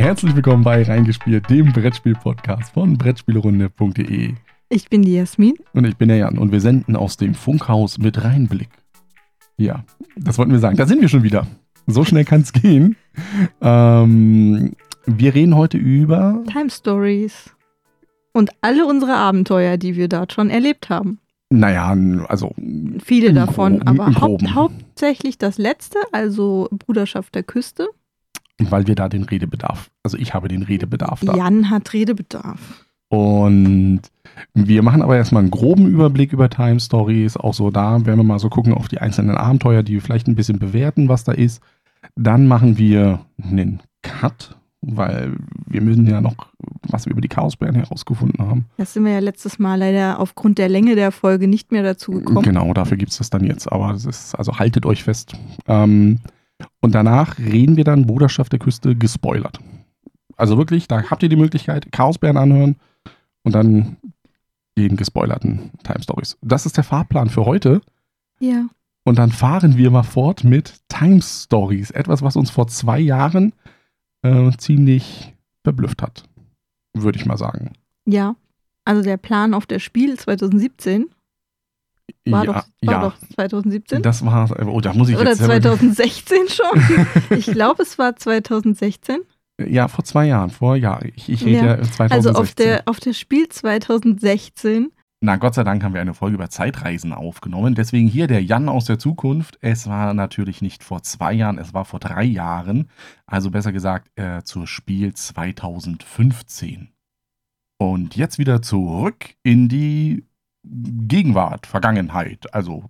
Herzlich willkommen bei Reingespielt, dem Brettspiel-Podcast von Brettspielerunde.de. Ich bin die Jasmin. Und ich bin der Jan und wir senden aus dem Funkhaus mit Reinblick. Ja, das wollten wir sagen. Da sind wir schon wieder. So schnell kann es gehen. Ähm, wir reden heute über Time Stories. Und alle unsere Abenteuer, die wir dort schon erlebt haben. Naja, also. Viele davon, Groben, aber Groben. hauptsächlich das letzte, also Bruderschaft der Küste. Weil wir da den Redebedarf, also ich habe den Redebedarf da. Jan hat Redebedarf. Und wir machen aber erstmal einen groben Überblick über Time Stories. Auch so da werden wir mal so gucken auf die einzelnen Abenteuer, die wir vielleicht ein bisschen bewerten, was da ist. Dann machen wir einen Cut, weil wir müssen ja noch, was wir über die Chaosbären herausgefunden haben. Das sind wir ja letztes Mal leider aufgrund der Länge der Folge nicht mehr dazu gekommen. Genau, dafür gibt es das dann jetzt. Aber das ist, also haltet euch fest. Ähm, und danach reden wir dann Bruderschaft der Küste gespoilert. Also wirklich, da habt ihr die Möglichkeit, Chaosbären anhören und dann den gespoilerten Time Stories. Das ist der Fahrplan für heute. Ja. Und dann fahren wir mal fort mit Time Stories. Etwas, was uns vor zwei Jahren äh, ziemlich verblüfft hat. Würde ich mal sagen. Ja. Also der Plan auf der Spiel 2017 war, ja, doch, war ja. doch 2017. Das war, oh, da muss ich Oder jetzt selber- 2016 schon. ich glaube, es war 2016. Ja, vor zwei Jahren. Vor, ja, ich, ich rede ja, Ja. 2016. Also auf der, auf der Spiel 2016. Na, Gott sei Dank haben wir eine Folge über Zeitreisen aufgenommen. Deswegen hier der Jan aus der Zukunft. Es war natürlich nicht vor zwei Jahren, es war vor drei Jahren. Also besser gesagt äh, zur Spiel 2015. Und jetzt wieder zurück in die Gegenwart, Vergangenheit. Also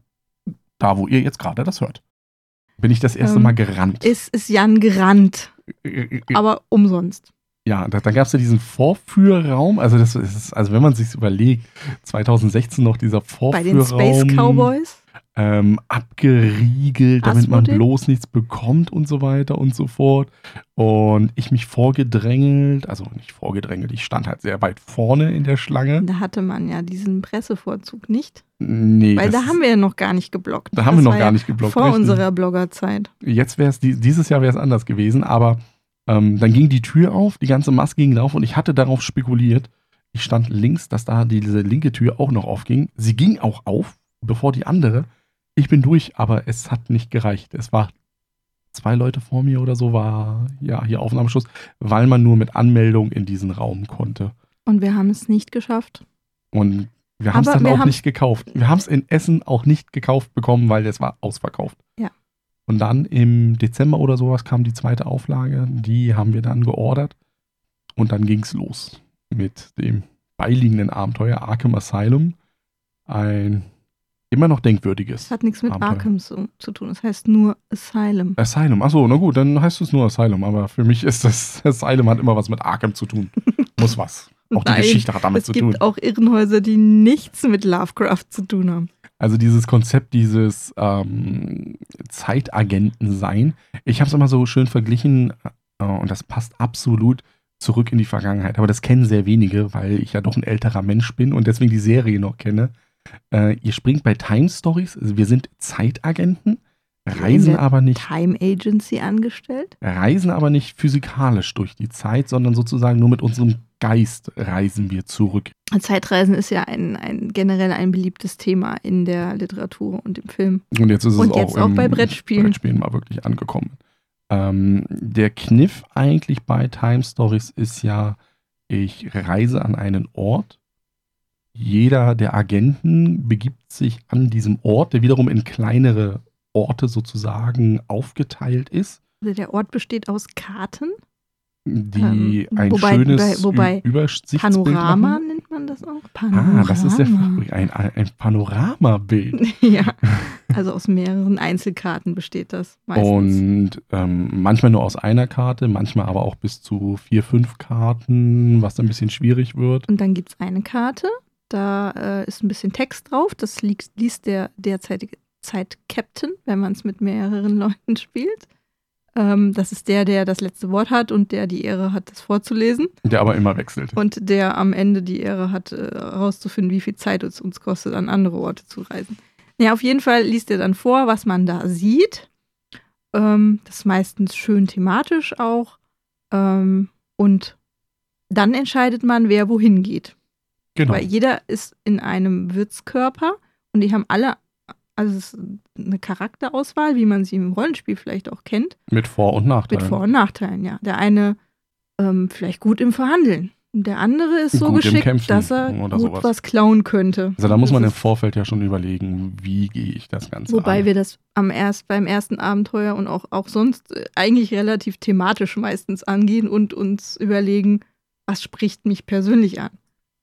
da, wo ihr jetzt gerade das hört. Bin ich das erste Ähm, Mal gerannt. Ist, ist Jan gerannt, Äh, aber umsonst. Ja, da, da gab es ja diesen Vorführraum. Also, das ist, also wenn man sich überlegt, 2016 noch dieser Bei den Vorführraum. Space Cowboys. Ähm, abgeriegelt, damit man bloß nichts bekommt und so weiter und so fort. Und ich mich vorgedrängelt, also nicht vorgedrängelt, ich stand halt sehr weit vorne in der Schlange. Da hatte man ja diesen Pressevorzug nicht. Nee, Weil da haben wir ja noch gar nicht geblockt. da haben wir Das noch war gar ja nicht geblockt. Vor richtig. unserer Bloggerzeit. Jetzt wäre es, dieses Jahr wäre es anders gewesen, aber ähm, dann ging die Tür auf, die ganze Maske ging auf und ich hatte darauf spekuliert. Ich stand links, dass da diese linke Tür auch noch aufging. Sie ging auch auf, bevor die andere. Ich bin durch, aber es hat nicht gereicht. Es war zwei Leute vor mir oder so, war ja hier Aufnahmeschuss, weil man nur mit Anmeldung in diesen Raum konnte. Und wir haben es nicht geschafft. Und wir haben es dann auch nicht gekauft. Wir haben es in Essen auch nicht gekauft bekommen, weil es war ausverkauft. Ja. Und dann im Dezember oder sowas kam die zweite Auflage. Die haben wir dann geordert. Und dann ging es los mit dem beiliegenden Abenteuer Arkham Asylum. Ein immer noch denkwürdiges. Das hat nichts mit Abenteuer. Arkham zu, zu tun. Das heißt nur Asylum. Asylum, achso, na gut, dann heißt es nur Asylum. Aber für mich ist das Asylum hat immer was mit Arkham zu tun. Muss was. Auch die Nein, Geschichte hat damit es zu gibt tun. auch Irrenhäuser, die nichts mit Lovecraft zu tun haben. Also dieses Konzept dieses ähm, Zeitagenten sein. Ich habe es immer so schön verglichen äh, und das passt absolut zurück in die Vergangenheit. Aber das kennen sehr wenige, weil ich ja doch ein älterer Mensch bin und deswegen die Serie noch kenne. Äh, ihr springt bei Time Stories. Also wir sind Zeitagenten, reisen aber nicht, Time Agency angestellt. reisen aber nicht physikalisch durch die Zeit, sondern sozusagen nur mit unserem Geist reisen wir zurück. Zeitreisen ist ja ein, ein generell ein beliebtes Thema in der Literatur und im Film. Und jetzt ist es Und auch, jetzt auch im bei Brettspielen. Brettspielen mal wirklich angekommen. Ähm, der Kniff eigentlich bei Time Stories ist ja, ich reise an einen Ort. Jeder der Agenten begibt sich an diesem Ort, der wiederum in kleinere Orte sozusagen aufgeteilt ist, Also der Ort besteht aus Karten. die Ähm, ein wobei- schönes wobei- Übersichtsbild Panorama machen. nennt man das auch. Panorama. Ah, das ist der ein ein Panoramabild. ja, also aus mehreren Einzelkarten besteht das meistens. Und ähm, manchmal nur aus einer Karte, manchmal aber auch bis zu vier, fünf Karten, was dann ein bisschen schwierig wird. Und dann gibt es eine Karte, da äh, ist ein bisschen Text drauf. Das liest, liest der derzeitige Zeit-Captain, wenn man es mit mehreren Leuten spielt. Ähm, das ist der, der das letzte Wort hat und der die Ehre hat, das vorzulesen. Der aber immer wechselt. Und der am Ende die Ehre hat, äh, herauszufinden, wie viel Zeit es uns kostet, an andere Orte zu reisen. Ja, auf jeden Fall liest er dann vor, was man da sieht. Ähm, das ist meistens schön thematisch auch. Ähm, Und dann entscheidet man, wer wohin geht. Genau. Weil jeder ist in einem Wirtskörper und die haben alle, also es ist eine Charakterauswahl, wie man sie im Rollenspiel vielleicht auch kennt, Mit Vor- und Nachteilen. mit Vor- und Nachteilen, ja. Der eine ähm, vielleicht gut im Verhandeln. Der andere ist so Gut geschickt, dass er gut sowas. was klauen könnte. Also da muss man im Das Vorfeld ja schon überlegen, wie gehe ich das Ganze Wobei an. wir das am erst, beim ersten Abenteuer und auch, auch sonst äh, eigentlich relativ thematisch meistens angehen und uns überlegen, was spricht mich persönlich an.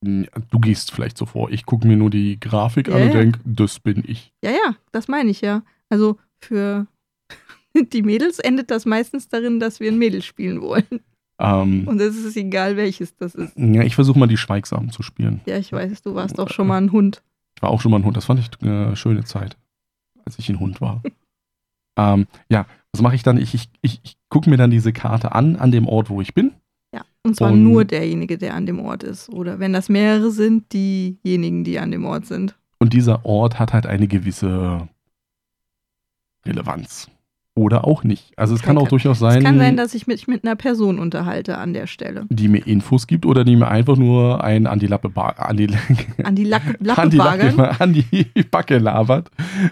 Du gehst vielleicht so vor, ich gucke mir nur die Grafik Ja, an und ja. denke, das bin ich. Ja, ja, das meine ich ja. Also für die Mädels endet das meistens darin, dass wir ein Mädel spielen wollen. Ähm, Und es ist egal, welches das ist. ja, ich versuche mal die Schweigsamen zu spielen. Ja, ich weiß, du warst auch schon mal ein Hund. Ich war auch schon mal ein Hund. Das fand ich eine schöne Zeit, als ich ein Hund war. ähm, ja, was mache ich dann? Ich, ich, ich, ich gucke mir dann diese Karte an, an dem Ort, wo ich bin. Und zwar Und- nur derjenige, der an dem Ort ist. Oder wenn das mehrere sind, diejenigen, die an dem Ort sind. Und dieser Ort hat halt eine gewisse Relevanz. Oder auch nicht. Also es kann Kann- auch durchaus Es sein, kann sein, dass ich mich mit einer Person unterhalte an der Stelle. die mir Infos gibt oder die mir einfach nur einen an die Lappe an die, An die Lack an Lappe die, bagern. Lappe, an die Backe labert.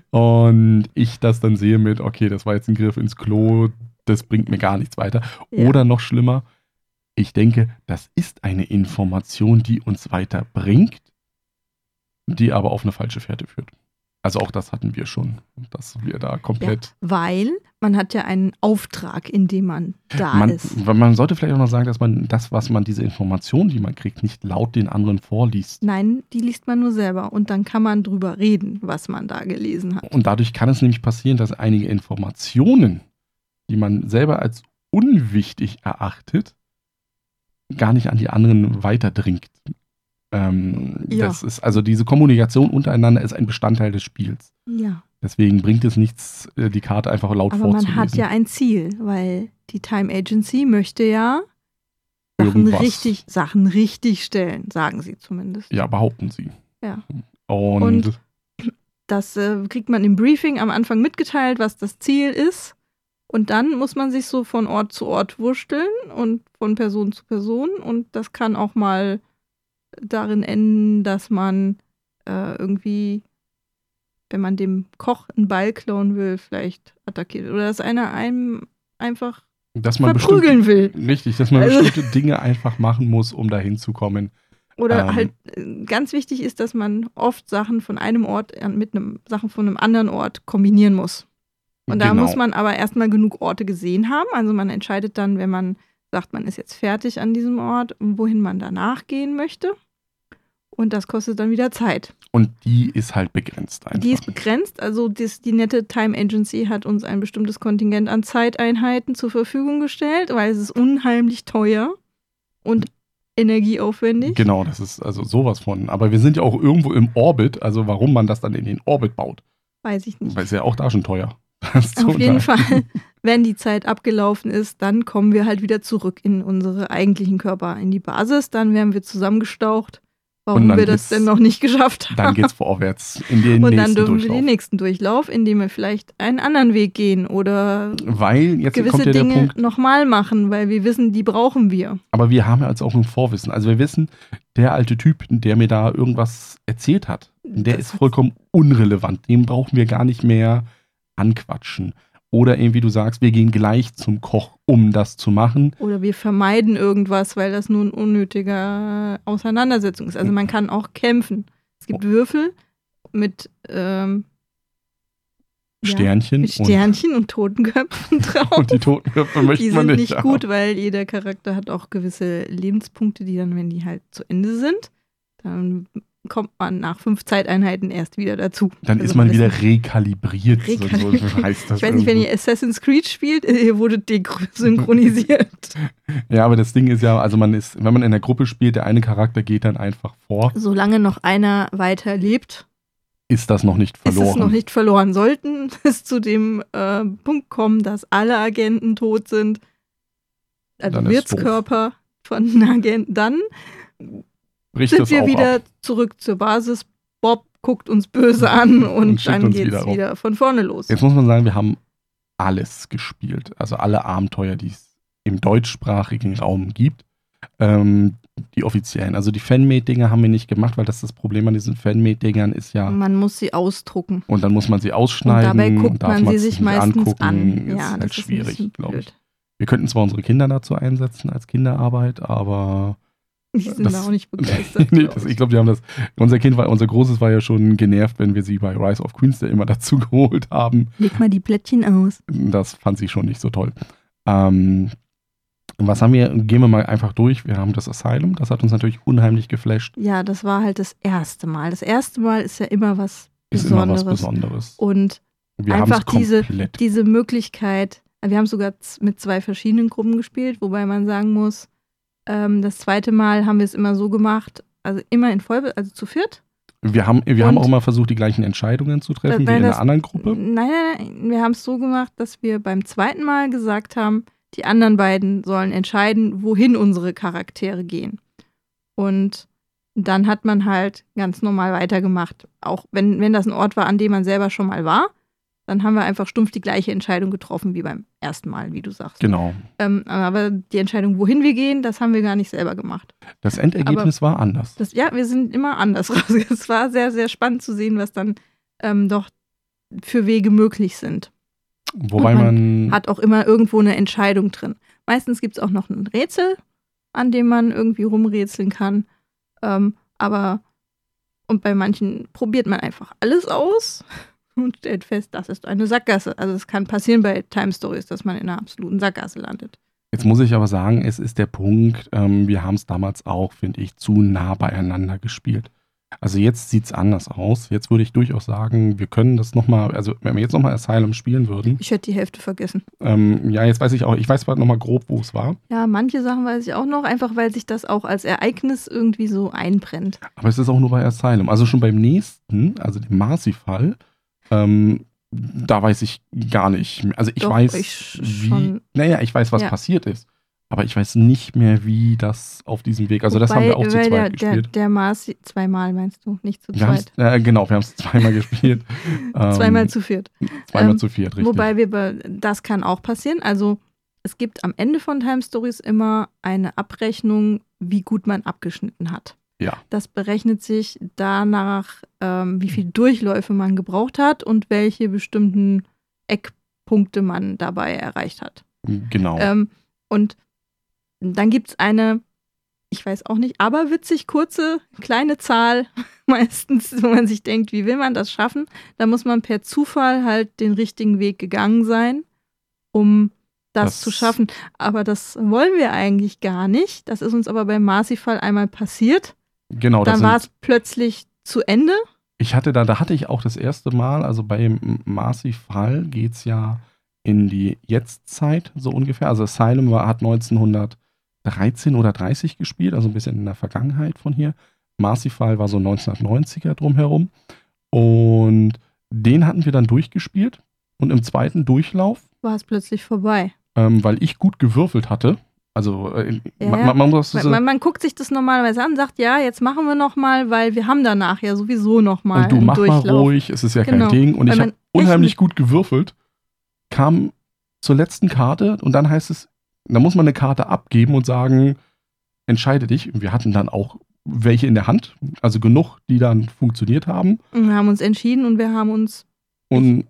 Und ich das dann sehe mit, okay, das war jetzt ein Griff ins Klo, das bringt mir gar nichts weiter. Ja. Oder noch schlimmer, ich denke, das ist eine Information, die uns weiterbringt, die aber auf eine falsche Fährte führt. Also auch das hatten wir schon, dass wir da komplett. Weil man hat ja einen Auftrag, in dem man da man, ist. man sollte vielleicht auch noch sagen, dass man das, was man, diese Information, die man kriegt, nicht laut den anderen vorliest. Nein, die liest man nur selber und dann kann man drüber reden, was man da gelesen hat. Und dadurch kann es nämlich passieren, dass einige Informationen, die man selber als unwichtig erachtet, gar nicht an die anderen weiterdringt. Ähm, Ja. Das ist also diese Kommunikation untereinander ist ein Bestandteil des Spiels. Ja, Deswegen bringt es nichts, äh, die Karte einfach laut aber vorzulesen. man hat ja ein Ziel, weil die Time Agency möchte ja Sachen Irgendwas. richtig, Sachen richtig stellen, sagen sie zumindest. Ja, behaupten sie. Ja. Und, Und- Das äh, kriegt man im Briefing am Anfang mitgeteilt, was das Ziel ist. Und dann muss man sich so von Ort zu Ort wursteln und von Person zu Person. Und das kann auch mal darin enden, dass man äh, irgendwie, wenn man dem Koch einen Ball klauen will, vielleicht attackiert. Oder dass einer einem einfach dass man verprügeln will. richtig, dass man Also- bestimmte Dinge einfach machen muss, um dahin zu kommen. Oder Ähm. halt äh, ganz wichtig ist, dass man oft Sachen von einem Ort mit einem Sachen von einem anderen Ort kombinieren muss. Und da Genau. muss man aber erstmal genug Orte gesehen haben. Also man entscheidet dann, wenn man sagt, man ist jetzt fertig an diesem Ort, wohin man danach gehen möchte. Und das kostet dann wieder Zeit. Und die ist halt begrenzt einfach. Die ist begrenzt. Also das, die nette Time Agency hat uns ein bestimmtes Kontingent an Zeiteinheiten zur Verfügung gestellt, weil es ist unheimlich teuer und energieaufwendig. Genau, das ist also sowas von. Aber wir sind ja auch irgendwo im Orbit, also warum man das dann in den Orbit baut. Weiß ich nicht. Weil es ja auch da schon teuer. Zu Auf jeden. Fall, wenn die Zeit abgelaufen ist, dann kommen wir halt wieder zurück in unsere eigentlichen Körper, in die Basis. Dann werden wir zusammengestaucht, warum wir das denn noch nicht geschafft haben. Dann geht's vorwärts in den Und dann dürfen wir Durchlauf. den nächsten Durchlauf, indem wir vielleicht einen anderen Weg gehen oder Weil gewisse Dinge nochmal machen, weil wir wissen, die brauchen wir. aber wir haben ja jetzt auch ein Vorwissen. Also wir wissen, der alte Typ, der mir da irgendwas erzählt hat, der Das ist vollkommen unrelevant. Den brauchen wir gar nicht mehr anquatschen. Oder irgendwie du sagst, wir gehen gleich zum Koch, um das zu machen. Oder wir vermeiden irgendwas, weil das nur ein unnötiger Auseinandersetzung ist. Also man kann auch kämpfen. Es gibt Würfel mit, ähm, ja, Sternchen. mit Sternchen und, Totenköpfen drauf. Und, und die Totenköpfe möchte die man sind nicht nicht haben. gut, weil jeder Charakter hat auch gewisse Lebenspunkte, die dann, wenn die halt zu Ende sind, dann kommt man nach fünf Zeiteinheiten erst wieder dazu. Dann Also ist man ist wieder nicht- rekalibriert. So, Rekalibriert. so heißt das Ich weiß nicht, wenn ihr Assassin's Creed spielt, ihr wurdet desynchronisiert. Ja, aber das Ding ist ja, also man ist, wenn man in der Gruppe spielt, der eine Charakter geht dann einfach vor, Solange noch einer weiter lebt, ist das noch nicht ist verloren. es noch nicht verloren. Sollten es zu dem äh, Punkt kommen, dass alle Agenten tot sind, also ist Wirtskörper von Agenten, dann Bricht sind wir wieder ab. zurück zur Basis. Bob guckt uns böse an und, Und dann geht es wieder von vorne los. Jetzt muss man sagen, wir haben alles gespielt. Also alle Abenteuer, die es im deutschsprachigen Raum gibt. Ähm, die offiziellen. Also die Fanmade-Dinger haben wir nicht gemacht, weil das das Problem an diesen Fanmade-Dingern ist ja. Man muss sie ausdrucken. Und dann muss man sie ausschneiden. Und dabei guckt darf man sie sich meistens angucken. an. Ist Ja, halt das ist schwierig, glaube ich. Wir könnten zwar unsere Kinder dazu einsetzen als Kinderarbeit, aber Die sind Das- da auch nicht begeistert. nee, das, ich. glaube, die haben das. Unser Kind war, unser Großes war ja schon genervt, wenn wir sie bei Rise of Queens da immer dazu geholt haben. Leg mal die Plättchen aus. Das fand sie schon nicht so toll. Ähm, was haben wir? Gehen wir mal einfach durch. Wir haben das Asylum. Das hat uns natürlich unheimlich geflasht. Ja, das war halt das erste Mal. Das erste Mal ist ja immer was Ist immer was Besonderes. Besonderes. Und Wir einfach diese- diese Möglichkeit, wir haben sogar mit zwei verschiedenen Gruppen gespielt, wobei man sagen muss, ähm, das zweite Mal haben wir es immer so gemacht, also immer in Voll, also zu viert. Wir haben, wir haben auch immer versucht, die gleichen Entscheidungen zu treffen wie in einer das- anderen Gruppe. Nein, nein, nein, wir haben es so gemacht, dass wir beim zweiten Mal gesagt haben, die anderen beiden sollen entscheiden, wohin unsere Charaktere gehen. Und dann hat man halt ganz normal weitergemacht. Auch wenn, wenn das ein Ort war, an dem man selber schon mal war, dann haben wir einfach stumpf die gleiche Entscheidung getroffen wie beim ersten Mal, wie du sagst. Genau. Ähm, aber die Entscheidung, wohin wir gehen, das haben wir gar nicht selber gemacht. Das Endergebnis war anders. Das, ja, wir sind immer anders raus. Es war sehr, sehr spannend zu sehen, was dann ähm, doch für Wege möglich sind. Wobei und man. Hat auch immer irgendwo eine Entscheidung drin. Meistens gibt es auch noch ein Rätsel, an dem man irgendwie rumrätseln kann. Ähm, aber und bei manchen probiert man einfach alles aus und stellt fest, das ist eine Sackgasse. Also es kann passieren bei Time Stories, dass man in einer absoluten Sackgasse landet. Jetzt muss ich aber sagen, es ist der Punkt, ähm, wir haben es damals auch, finde ich, zu nah beieinander gespielt. Also jetzt sieht es anders aus. Jetzt würde ich durchaus sagen, wir können das nochmal, also wenn wir jetzt nochmal Asylum spielen würden, Ich hätte die Hälfte vergessen. ähm, ja, jetzt weiß ich auch, ich weiß zwar nochmal grob, wo es war, Ja, manche Sachen weiß ich auch noch, einfach weil sich das auch als Ereignis irgendwie so einbrennt. aber es ist auch nur bei Asylum. Also schon beim nächsten, also dem Marcy-Fall, ähm, da weiß ich gar nicht. mehr. Also ich Doch, weiß, ich wie, naja, ich weiß, was Ja. passiert ist. Aber ich weiß nicht mehr, wie das auf diesem Weg, also das haben wir auch zu zweit der, gespielt. Der, der Marci, zweimal meinst du, nicht zu zweit. äh, genau, wir haben es zweimal gespielt. Ähm, Zweimal zu viert. zweimal ähm, zu viert, richtig. Wobei wir, das kann auch passieren. Also es gibt am Ende von Time Stories immer eine Abrechnung, wie gut man abgeschnitten hat. Ja. Das berechnet sich danach, ähm, wie viele Durchläufe man gebraucht hat und welche bestimmten Eckpunkte man dabei erreicht hat. genau. Ähm, und dann gibt es eine, ich weiß auch nicht, aber witzig kurze, kleine Zahl, meistens, wo man sich denkt, wie will man das schaffen? Da muss man per Zufall halt den richtigen Weg gegangen sein, um das, Das- zu schaffen. Aber das wollen wir eigentlich gar nicht. Das ist uns aber beim Marcy-Fall einmal passiert. Genau, Dann war es plötzlich zu Ende. ich hatte da, da hatte ich auch das erste Mal, also beim Marcy-Fall geht es ja in die Jetztzeit so ungefähr. Also Asylum war, hat 1913 oder 30 gespielt, also ein bisschen in der Vergangenheit von hier. Marcy-Fall war so 1990er drumherum. Und den hatten wir dann durchgespielt. Und im zweiten Durchlauf War es plötzlich vorbei. ähm, weil ich gut gewürfelt hatte. Also äh, Ja, man, man, muss Man, so, man, guckt sich das normalerweise an, sagt, ja, jetzt machen wir noch mal, weil wir haben danach ja sowieso noch mal und du mach mal Durchlauf. ruhig, es ist ja Genau. kein Ding. Und Weil ich habe unheimlich gut gewürfelt, kam zur letzten Karte und dann heißt es, da muss man eine Karte abgeben und sagen, entscheide dich. Und wir hatten dann auch welche in der Hand, also genug, die dann funktioniert haben. Und wir haben uns entschieden und wir haben uns Und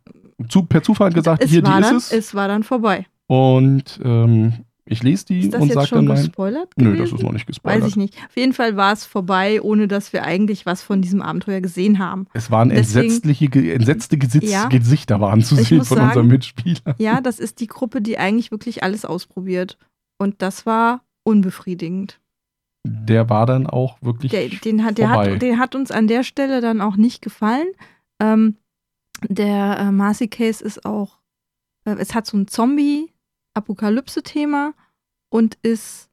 zu, per Zufall gesagt, es hier, die war ist dann, es. es war dann vorbei. Und ähm, ich lese die Ist das und jetzt sage schon dann nein. gespoilert? Nö, gewesen? das ist noch nicht gespoilert. Weiß ich nicht. Auf jeden Fall war es vorbei, ohne dass wir eigentlich was von diesem Abenteuer gesehen haben. Es waren Deswegen- entsetzliche, entsetzte Gesitz Ja. Gesichter waren zu sehen von sagen- unseren Mitspielern. Ja, das ist die Gruppe, die eigentlich wirklich alles ausprobiert. Und das war unbefriedigend. Der war dann auch wirklich Der, den, hat, der, vorbei. hat, der hat uns an der Stelle dann auch nicht gefallen. Ähm, der äh, Marcy Case ist auch, äh, es hat so ein Zombie-Apokalypse-Thema und ist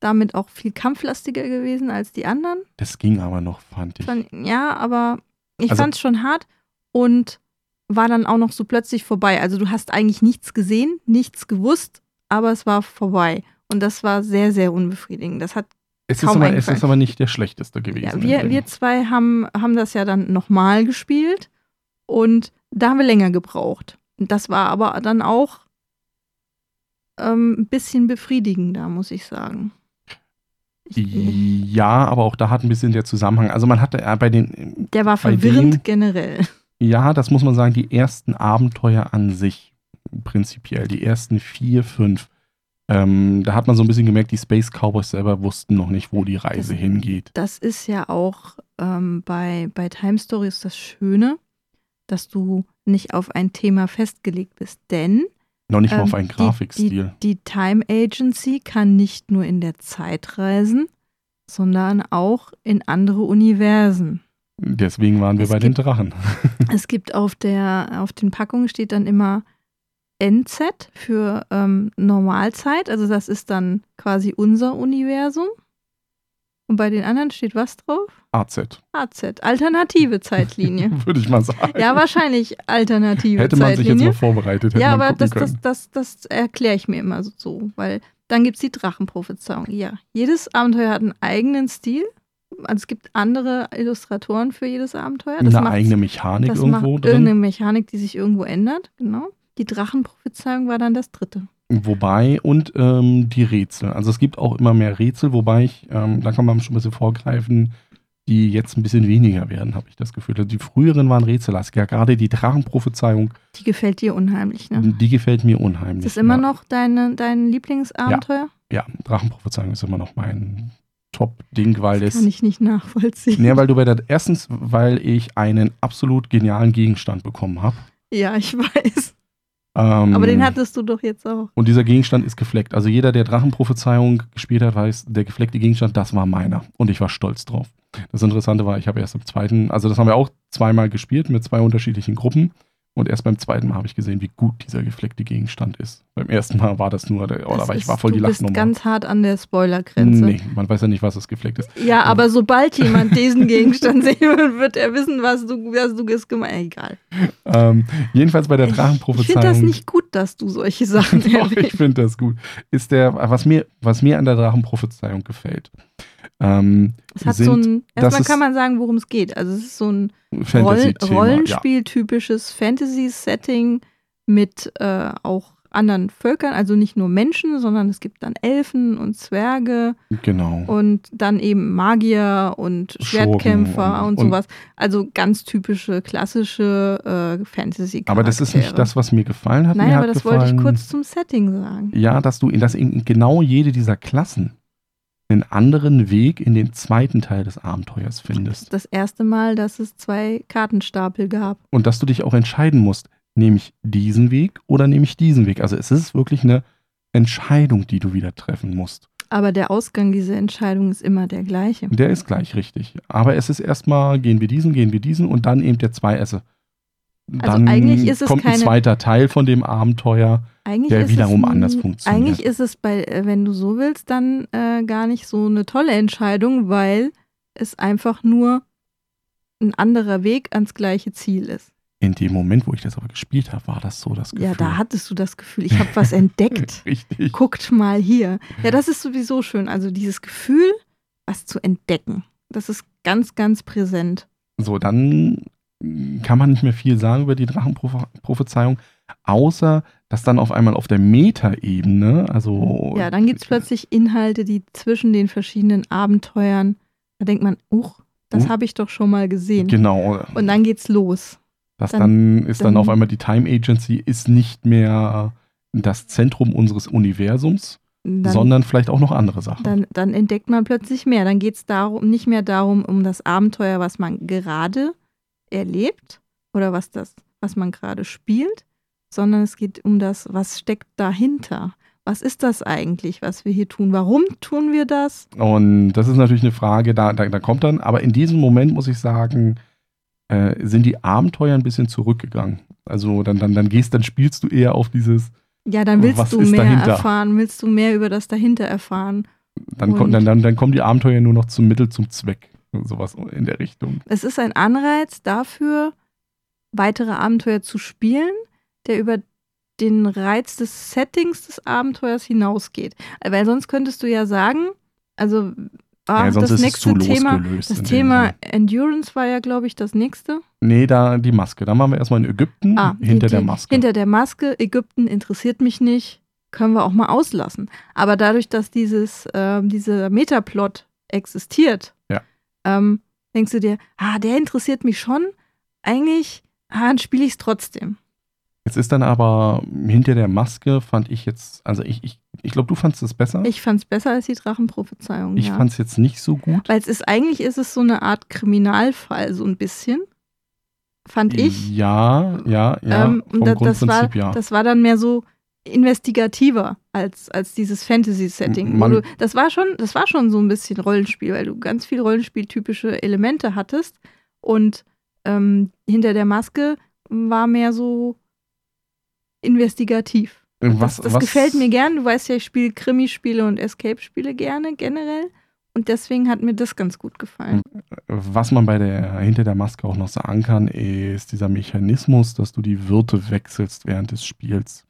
damit auch viel kampflastiger gewesen als die anderen. Das ging aber noch, fand ich. Ja, aber ich Also- fand es schon hart und war dann auch noch so plötzlich vorbei. Also du hast eigentlich nichts gesehen, nichts gewusst, aber es war vorbei. Und das war sehr, sehr unbefriedigend. Das hat Es ist, kaum aber, es ist aber nicht der schlechteste gewesen. Ja, wir, wir zwei haben, haben das ja dann nochmal gespielt und da haben wir länger gebraucht. Das war aber dann auch ähm, ein bisschen befriedigender, muss ich sagen. ja, aber auch da hat ein bisschen der Zusammenhang. Also man hatte äh, bei den. Der war verwirrend dem, generell. Ja, das muss man sagen, die ersten Abenteuer an sich, prinzipiell, die ersten vier, fünf. Ähm, da hat man so ein bisschen gemerkt, die Space Cowboys selber wussten noch nicht, wo die Reise das, hingeht. Das ist ja auch ähm, bei, bei Time Stories das Schöne, dass du nicht auf ein Thema festgelegt bist. Denn noch nicht mal auf ähm, einen Grafikstil. Die, die, die, Time Agency kann nicht nur in der Zeit reisen, sondern auch in andere Universen. Deswegen waren wir es bei gibt, den Drachen. es gibt auf, der, auf den Packungen steht dann immer NZ für ähm, Normalzeit, also das ist dann quasi unser Universum. Und bei den anderen steht was drauf? AZ. AZ, alternative Zeitlinie. Würde ich mal sagen. Ja, wahrscheinlich alternative Hätte man sich jetzt mal vorbereitet. Ja, aber das, das, das, das erkläre ich mir immer so, weil dann gibt es die Drachenprophezeiung. Ja, jedes Abenteuer hat einen eigenen Stil. Also es gibt andere Illustratoren für jedes Abenteuer. Das Eine eigene Mechanik das irgendwo macht drin. Irgendeine Mechanik, die sich irgendwo ändert, genau. Die Drachenprophezeiung war dann das dritte. Wobei, und ähm, die Rätsel. Also es gibt auch immer mehr Rätsel, wobei ich, ähm, da kann man schon ein bisschen vorgreifen, die jetzt ein bisschen weniger werden, habe ich das Gefühl. Also die früheren waren rätsellastig. gerade die Drachenprophezeiung. Die gefällt dir unheimlich, ne? Die gefällt mir unheimlich. Ist das immer ja. noch deine, dein Lieblingsabenteuer? Ja, ja, Drachenprophezeiung ist immer noch mein Top-Ding, weil das. Kann ich nicht nachvollziehen. Nee, weil du bei der. Erstens, weil ich einen absolut genialen Gegenstand bekommen habe. Ja, ich weiß. Ähm, Aber den hattest du doch jetzt auch. Und dieser Gegenstand ist gefleckt. Also jeder, der Drachenprophezeiung gespielt hat, weiß, der gefleckte Gegenstand, das war meiner. Und ich war stolz drauf. Das Interessante war, ich habe erst im zweiten, also das haben wir auch zweimal gespielt mit zwei unterschiedlichen Gruppen. Und erst beim zweiten Mal habe ich gesehen, wie gut dieser gefleckte Gegenstand ist. Beim ersten Mal war das nur, der, oder aber ich war voll die Lachnummer. Du bist ganz hart an der Spoilergrenze. Nee, man weiß ja nicht, was das gefleckt ist. Ja, aber sobald jemand diesen Gegenstand sehen wird, wird er wissen, was du, was du es gemacht hast. Egal. Ähm, jedenfalls bei der Drachenprophezeiung. Ich finde das nicht gut, dass du solche Sachen Doch, ich finde das gut. Ist der, was mir, was mir an der Drachenprophezeiung gefällt, ähm, es hat sind, so ein, erstmal kann man sagen, worum es geht. Also es ist so ein Roll, Rollenspiel-typisches ja. Fantasy-Setting mit äh, auch anderen Völkern, also nicht nur Menschen, sondern es gibt dann Elfen und Zwerge. Genau. Und dann eben Magier und Schwertkämpfer und, und, sowas. Also ganz typische, klassische äh, fantasy -Charaktere. Aber das ist nicht das, was mir gefallen hat. Nein, mir aber das gefallen, wollte ich kurz zum Setting sagen. Ja, dass du, dass in genau jede dieser Klassen einen anderen Weg in den zweiten Teil des Abenteuers findest. Das erste Mal, dass es zwei Kartenstapel gab. Und dass du dich auch entscheiden musst, nehme ich diesen Weg oder nehme ich diesen Weg. Also es ist wirklich eine Entscheidung, die du wieder treffen musst. Aber der Ausgang dieser Entscheidung ist immer der gleiche. Der ist gleich richtig. Aber es ist erstmal, gehen wir diesen, gehen wir diesen und dann eben der Zwei-Esse. Also dann eigentlich ist es kommt keine, ein zweiter Teil von dem Abenteuer, der wiederum ein, anders funktioniert. Eigentlich ist es bei, äh, wenn du so willst, dann äh, gar nicht so eine tolle Entscheidung, weil es einfach nur ein anderer Weg ans gleiche Ziel ist. In dem Moment, wo ich das aber gespielt habe, war das so das Gefühl. Ja, da hattest du das Gefühl, ich habe was entdeckt. Richtig. Guckt mal hier. Ja, das ist sowieso schön. Also dieses Gefühl, was zu entdecken, das ist ganz, ganz präsent. So, dann kann man nicht mehr viel sagen über die Drachenprophezeiung, außer dass dann auf einmal auf der Metaebene, also. Ja, dann gibt es plötzlich Inhalte, die zwischen den verschiedenen Abenteuern, da denkt man, uch, das uh, habe ich doch schon mal gesehen. Genau. Und dann geht's los. Das dann, dann ist dann, dann auf einmal die Time Agency ist nicht mehr das Zentrum unseres Universums, dann, sondern vielleicht auch noch andere Sachen. Dann, dann entdeckt man plötzlich mehr. Dann geht es darum, nicht mehr darum, um das Abenteuer, was man gerade erlebt oder was das, was man gerade spielt, sondern es geht um das, was steckt dahinter. Was ist das eigentlich, was wir hier tun? Warum tun wir das? Und das ist natürlich eine Frage, da, da, da kommt dann, aber in diesem Moment muss ich sagen, äh, sind die Abenteuer ein bisschen zurückgegangen. Also dann, dann, dann gehst, dann spielst du eher auf dieses. Ja, dann willst du mehr dahinter? erfahren, willst du mehr über das dahinter erfahren. Dann, kommt, dann, dann, dann kommen die Abenteuer nur noch zum Mittel zum Zweck. Sowas in der Richtung. Es ist ein Anreiz dafür, weitere Abenteuer zu spielen, der über den Reiz des Settings des Abenteuers hinausgeht. Weil sonst könntest du ja sagen, also ah, ja, das nächste Thema, das Thema Endurance war ja, glaube ich, das nächste. Nee, da die Maske. Da waren wir erstmal in Ägypten, ah, hinter die, der Maske. Hinter der Maske. Ägypten interessiert mich nicht können wir auch mal auslassen. Aber dadurch, dass dieses, äh, dieser Metaplot existiert. Ähm, denkst du dir, ah, der interessiert mich schon. Eigentlich, ah, dann spiele ich es trotzdem. Jetzt ist dann aber hinter der Maske, fand ich jetzt, also ich, ich, ich glaube, du fandst es besser. Ich fand es besser als die Drachenprophezeiung. Ich ja. fand es jetzt nicht so gut. Weil es ist, eigentlich ist es so eine Art Kriminalfall, so ein bisschen. Fand ich. Ja, ja, ja. Ähm, vom und da, das, war, Grundprinzip ja. das war dann mehr so investigativer als, als dieses Fantasy-Setting. du- Das war schon, das war schon so ein bisschen Rollenspiel, weil du ganz viel Rollenspieltypische Elemente hattest. Und ähm, hinter der Maske war mehr so investigativ. was, das das was, gefällt mir gern. Du weißt ja, ich spiele Krimispiele und Escape-Spiele gerne generell. Und deswegen hat mir das ganz gut gefallen. Was man bei der hinter der Maske auch noch sagen kann, ist dieser Mechanismus, dass du die Wirte wechselst während des Spiels.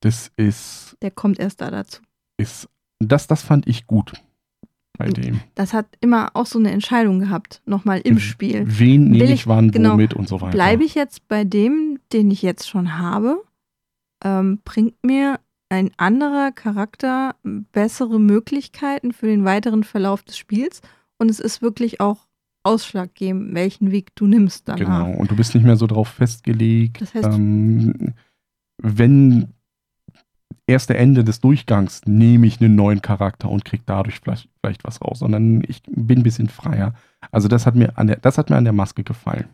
Das ist, Der kommt erst da dazu. ist das, das fand ich gut bei dem. Das hat immer auch so eine Entscheidung gehabt, nochmal im Spiel. Wen nehme ich- wann, genau. womit und so weiter. Bleibe ich jetzt bei dem, den ich jetzt schon habe, ähm, bringt mir ein anderer Charakter bessere Möglichkeiten für den weiteren Verlauf des Spiels und es ist wirklich auch ausschlaggebend, welchen Weg du nimmst danach. Genau, und du bist nicht mehr so drauf festgelegt. Das heißt- ähm, wenn erste Ende des Durchgangs nehme ich einen neuen Charakter und krieg dadurch vielleicht, vielleicht was raus, sondern ich bin ein bisschen freier. Also das hat mir an der, das hat mir an der Maske gefallen.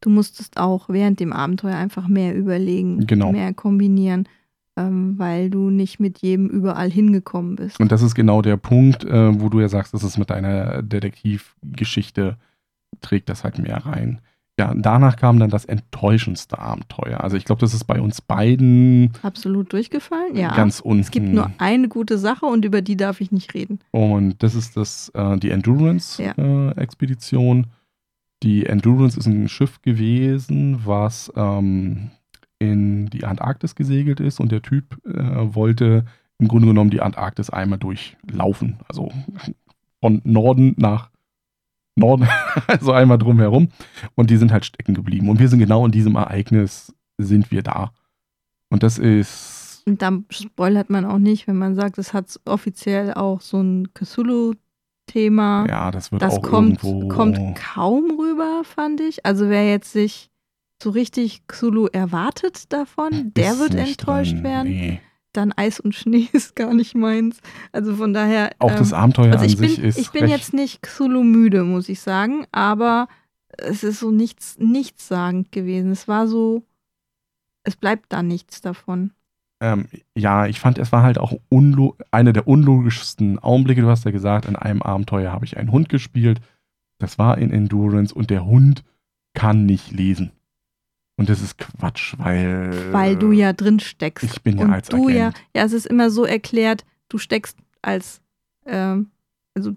Du musstest auch während dem Abenteuer einfach mehr überlegen, Genau. mehr kombinieren, ähm, weil du nicht mit jedem überall hingekommen bist. Und das ist genau der Punkt, äh, wo du ja sagst, das ist mit deiner Detektivgeschichte, trägt das halt mehr rein. Ja, danach kam dann das enttäuschendste Abenteuer. Also ich glaube, das ist bei uns beiden Absolut durchgefallen? Ja. ganz unten. es gibt nur eine gute Sache und über die darf ich nicht reden. Und das ist das, äh, die Ja. Endurance-Expedition. die Endurance ist ein Schiff gewesen, was ähm, in die Antarktis gesegelt ist und der Typ äh, wollte im Grunde genommen die Antarktis einmal durchlaufen. Also von Norden nach Norden, also einmal drumherum. Und die sind halt stecken geblieben. Und wir sind genau in diesem Ereignis, sind wir da. Und das ist Und dann spoilert man auch nicht, wenn man sagt, es hat offiziell auch so ein Cthulhu-Thema. ja, das wird das auch kommt, irgendwo. kommt kaum rüber, fand ich. Also wer jetzt sich so richtig Cthulhu erwartet davon, der ist wird enttäuscht drin. werden. Nee. Dann Eis und Schnee ist gar nicht meins. Also von daher. Auch das ähm, Abenteuer also an ich bin, sich ist. ich bin jetzt nicht Cthulhu müde, muss ich sagen, aber es ist so nichts, nichtssagend gewesen. Es war so, es bleibt da nichts davon. Ähm, ja, ich fand, es war halt auch einer der unlogischsten Augenblicke. Du hast ja gesagt, in einem Abenteuer habe ich einen Hund gespielt. Das war in Endurance und der Hund kann nicht lesen. Und das ist Quatsch, weil. Weil du ja drin steckst. Ich bin ja und als du ja, Agent. ja, es ist immer so erklärt, du steckst als, ähm, also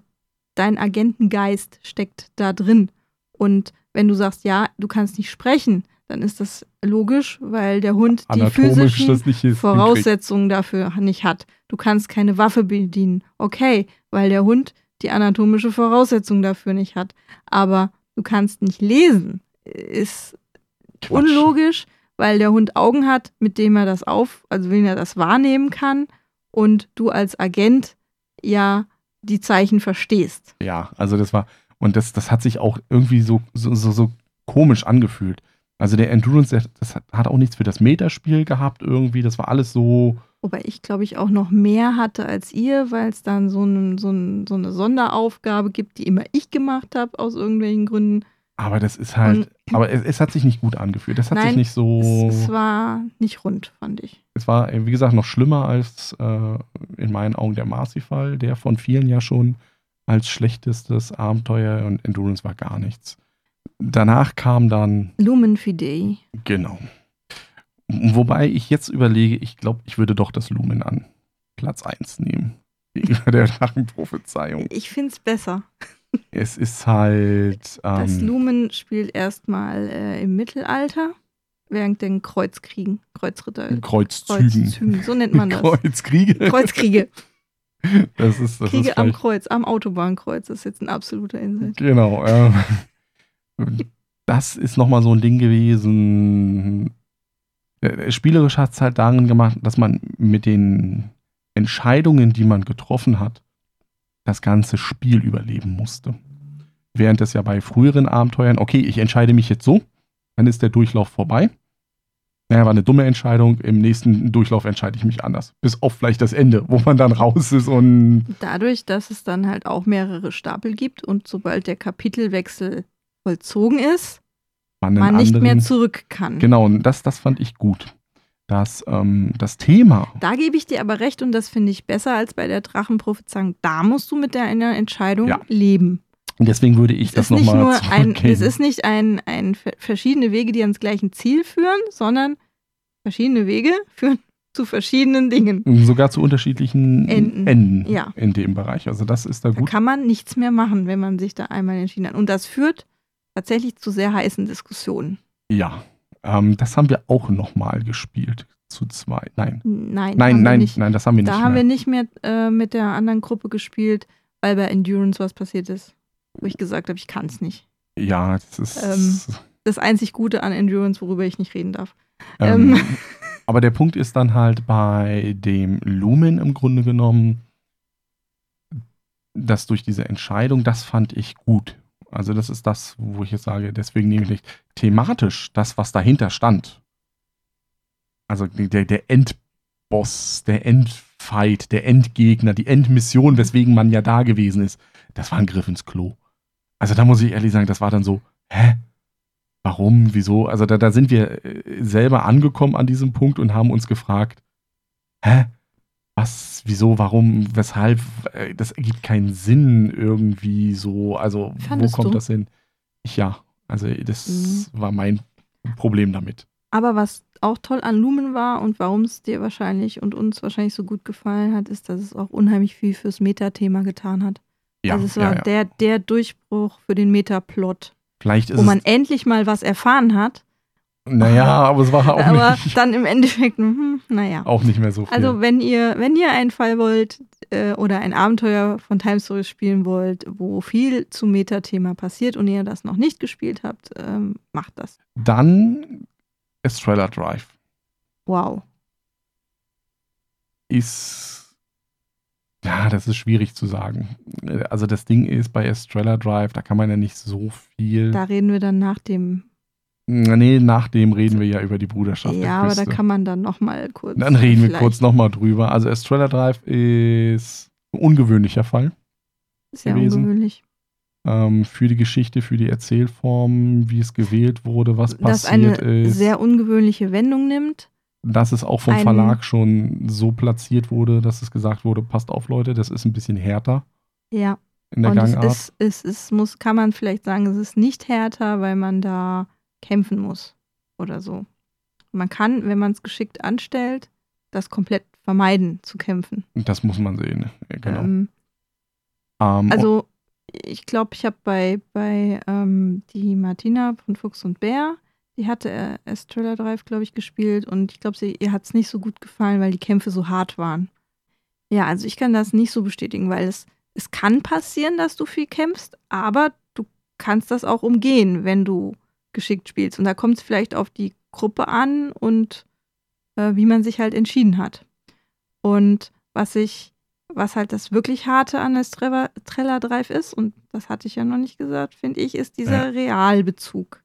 dein Agentengeist steckt da drin. Und wenn du sagst, ja, du kannst nicht sprechen, dann ist das logisch, weil der Hund die physischen. Voraussetzungen dafür nicht hat. Du kannst keine Waffe bedienen. Okay, weil der Hund die anatomische Voraussetzung dafür nicht hat. Aber du kannst nicht lesen. Ist Quatsch. unlogisch, weil der Hund Augen hat, mit dem er das auf, also wenn er das wahrnehmen kann und du als Agent ja die Zeichen verstehst. Ja, also das war, und das, das hat sich auch irgendwie so, so, so, so komisch angefühlt. Also der Endurance, der, das hat, hat auch nichts für das Metaspiel gehabt irgendwie. Das war alles so. Wobei ich, glaube ich, auch noch mehr hatte als ihr, weil es dann so, ein, so, ein, so eine Sonderaufgabe gibt, die immer ich gemacht habe, aus irgendwelchen Gründen. Aber das ist halt. Und- aber es, es hat sich nicht gut angefühlt. Das hat sich Nein, nicht so. Es, es war nicht rund, fand ich. Es war, wie gesagt, noch schlimmer als äh, in meinen Augen der Marcy-Fall, der von vielen ja schon als schlechtestes Abenteuer und Endurance war gar nichts. Danach kam dann, Lumen Fidei. genau. Wobei ich jetzt überlege, ich glaube, ich würde doch das Lumen an Platz 1 nehmen. Gegenüber der Drachenprophezeiung. Ich finde es besser. Es ist halt. Das Ähm, Lumen spielt erstmal äh, im Mittelalter, während den Kreuzkriegen, Kreuzritter, Kreuzzügen. Kreuzzügen, so nennt man das. Kreuzkriege. Kreuzkriege, Das ist, das Kriege ist am Kreuz, am Autobahnkreuz, das ist jetzt ein absoluter Insel. Genau. Ähm, das ist nochmal so ein Ding gewesen. Äh, spielerisch hat es halt darin gemacht, dass man mit den Entscheidungen, die man getroffen hat, das ganze Spiel überleben musste. Während es ja bei früheren Abenteuern, okay, ich entscheide mich jetzt so, dann ist der Durchlauf vorbei. Naja, war eine dumme Entscheidung. Im nächsten Durchlauf entscheide ich mich anders. Bis auf vielleicht das Ende, wo man dann raus ist und. Dadurch, dass es dann halt auch mehrere Stapel gibt und sobald der Kapitelwechsel vollzogen ist, man, man nicht mehr zurück kann. Genau, und das, das fand ich gut. Das, ähm, das Thema. Da gebe ich dir aber recht und das finde ich besser als bei der Drachenprophezeiung. Da musst du mit deiner Entscheidung ja. leben. Und deswegen würde ich es das nochmal zurückgeben. Es ist nicht ein, ein verschiedene Wege, die ans gleiche Ziel führen, sondern verschiedene Wege führen zu verschiedenen Dingen. Sogar zu unterschiedlichen Enden, Enden ja. in dem Bereich. Also das ist da gut. Da kann man nichts mehr machen, wenn man sich da einmal entschieden hat. Und das führt tatsächlich zu sehr heißen Diskussionen. Ja, ähm, das haben wir auch nochmal gespielt. Zu zwei. Nein. Nein, nein, nein, nein, das haben wir nicht. Da mehr. haben wir nicht mehr äh, mit der anderen Gruppe gespielt, weil bei Endurance was passiert ist wo ich gesagt habe, ich kann es nicht. Ja, das ist. Ähm, das einzig Gute an Endurance, worüber ich nicht reden darf. Ähm, ähm. aber der Punkt ist dann halt bei dem Lumen im Grunde genommen, dass durch diese Entscheidung, das fand ich gut. Also das ist das, wo ich jetzt sage, deswegen nehme ich nicht thematisch das, was dahinter stand. Also der, der Endboss, der Endfight, der Endgegner, die Endmission, weswegen man ja da gewesen ist, das war ein Griff ins Klo. Also da muss ich ehrlich sagen, das war dann so, hä? Warum? Wieso? Also da, da sind wir äh, selber angekommen an diesem Punkt und haben uns gefragt, hä? Was, wieso, warum, weshalb? Äh, das ergibt keinen Sinn irgendwie so. Also, Fandest wo kommt du? das hin? Ich, ja, also das mhm. war mein Problem damit. Aber was auch toll an Lumen war und warum es dir wahrscheinlich und uns wahrscheinlich so gut gefallen hat, ist, dass es auch unheimlich viel fürs Metathema getan hat. Ja, also es war ja, ja. Der, der Durchbruch für den Metaplot. Vielleicht ist wo man endlich mal was erfahren hat. Naja, aber es war auch aber nicht. dann im Endeffekt, hm, naja. Auch nicht mehr so viel. Also wenn ihr, wenn ihr einen Fall wollt äh, oder ein Abenteuer von Time Stories spielen wollt, wo viel zu Metathema passiert und ihr das noch nicht gespielt habt, ähm, macht das. Dann Estrella Drive. Wow. Ist ja, das ist schwierig zu sagen. Also das Ding ist bei Estrella Drive, da kann man ja nicht so viel. Da reden wir dann nach dem. Nee, nach dem reden wir ja über die Bruderschaft. Ja, aber da kann man dann nochmal kurz. Dann reden wir kurz nochmal drüber. Also Estrella Drive ist ein ungewöhnlicher Fall. Sehr gewesen. ungewöhnlich. Ähm, für die Geschichte, für die Erzählform, wie es gewählt wurde, was das passiert eine ist. sehr ungewöhnliche Wendung nimmt dass es auch vom ein, Verlag schon so platziert wurde, dass es gesagt wurde, passt auf Leute, das ist ein bisschen härter. Ja. In der Und Gangart. Es, ist, es, es muss, kann man vielleicht sagen, es ist nicht härter, weil man da kämpfen muss oder so. Man kann, wenn man es geschickt anstellt, das komplett vermeiden zu kämpfen. Das muss man sehen, genau. Ähm, ähm, also ich glaube, ich habe bei, bei ähm, die Martina von Fuchs und Bär die hatte Estrella Drive, glaube ich, gespielt und ich glaube, ihr hat es nicht so gut gefallen, weil die Kämpfe so hart waren. Ja, also ich kann das nicht so bestätigen, weil es, es kann passieren, dass du viel kämpfst, aber du kannst das auch umgehen, wenn du geschickt spielst. Und da kommt es vielleicht auf die Gruppe an und äh, wie man sich halt entschieden hat. Und was ich, was halt das wirklich harte an Estrella Drive ist, und das hatte ich ja noch nicht gesagt, finde ich, ist dieser ja. Realbezug.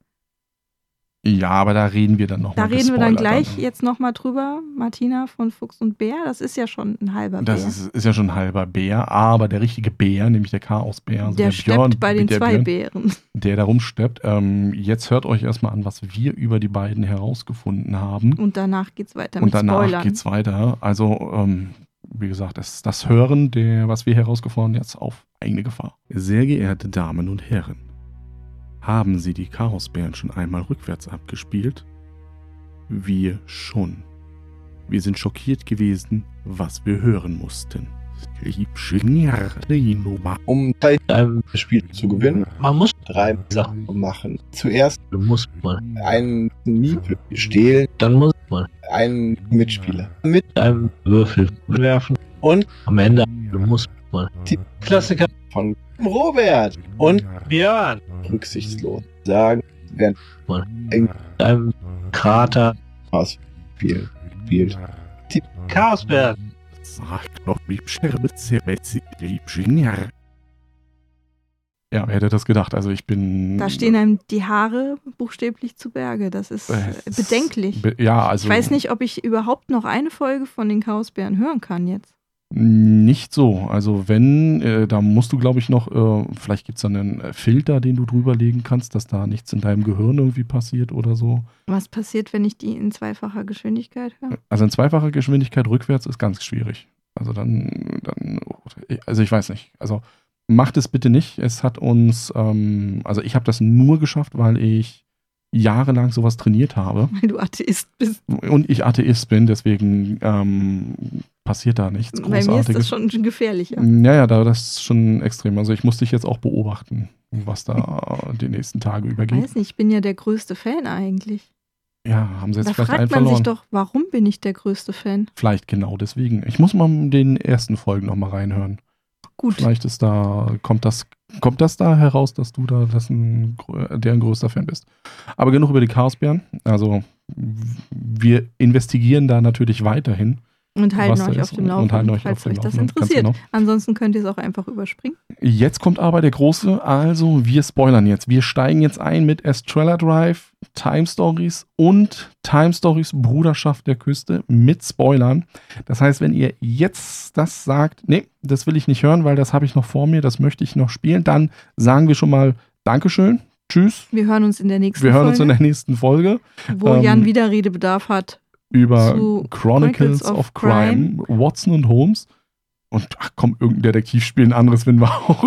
Ja, aber da reden wir dann nochmal. Da reden wir dann gleich dann. jetzt nochmal drüber. Martina von Fuchs und Bär, das ist ja schon ein halber Bär. Das ist, ist, ja schon ein halber Bär, aber der richtige Bär, nämlich der Chaosbär, also der, der Björn, bei den zwei Björn, Bären. Der da rumsteppt. Ähm, jetzt hört euch erstmal an, was wir über die beiden herausgefunden haben. Und danach geht's weiter mit Und danach Spoilern. geht's weiter. Also, ähm, wie gesagt, das, das Hören, der, was wir herausgefunden haben, jetzt auf eigene Gefahr. Sehr geehrte Damen und Herren. Haben Sie die Chaosbären schon einmal rückwärts abgespielt? Wir schon. Wir sind schockiert gewesen, was wir hören mussten. Um Teil einem Spiel zu gewinnen, man muss drei Sachen machen. Zuerst muss man einen Miepel stehlen, dann muss man einen Mitspieler mit einem Würfel werfen und am Ende muss man die Klassiker von Robert und Björn rücksichtslos sagen, während man in einem Krater aus Spiel spielt. Die Chaosberg. Sag doch, wie ja, wer hätte das gedacht? Also ich bin. Da stehen einem die Haare buchstäblich zu Berge. Das ist äh, bedenklich. Be ja, also. Ich weiß nicht, ob ich überhaupt noch eine Folge von den Chaosbären hören kann jetzt. Nicht so. Also wenn, äh, da musst du, glaube ich, noch, äh, vielleicht gibt es dann einen äh, Filter, den du drüber legen kannst, dass da nichts in deinem Gehirn irgendwie passiert oder so. Was passiert, wenn ich die in zweifacher Geschwindigkeit höre? Also in zweifacher Geschwindigkeit rückwärts ist ganz schwierig. Also dann, dann, also ich weiß nicht. Also macht es bitte nicht. Es hat uns, ähm, also ich habe das nur geschafft, weil ich jahrelang sowas trainiert habe. Weil du Atheist bist. Und ich Atheist bin, deswegen ähm, passiert da nichts Großartiges. Bei mir ist das schon gefährlicher. Ja, ja, das ist schon extrem. Also ich muss dich jetzt auch beobachten, was da die nächsten Tage übergeht. Ich weiß nicht, ich bin ja der größte Fan eigentlich. Ja, haben sie jetzt da vielleicht fragt einen man verloren. sich doch, warum bin ich der größte Fan? Vielleicht genau deswegen. Ich muss mal in den ersten Folgen nochmal reinhören. Gut. Vielleicht ist da, kommt das, kommt das da heraus, dass du da das ein, deren größter Fan bist. Aber genug über die Chaosbären. Also wir investigieren da natürlich weiterhin. Und halten euch auf dem Laufenden, falls euch das Laufenden, interessiert. genau. Ansonsten könnt ihr es auch einfach überspringen. Jetzt kommt aber der große, also wir spoilern jetzt. Wir steigen jetzt ein mit Estrella Drive, Time Stories und Time Stories Bruderschaft der Küste mit Spoilern. Das heißt, wenn ihr jetzt das sagt, nee, das will ich nicht hören, weil das habe ich noch vor mir, das möchte ich noch spielen, dann sagen wir schon mal Dankeschön, tschüss. Wir hören uns in der nächsten Wir hören Folge, uns in der nächsten Folge wo ähm, Jan wieder Redebedarf hat. Über Chronicles, Chronicles of, of Crime, Watson und Holmes. Und ach komm, irgendein Detektivspiel, ein anderes finden wir auch.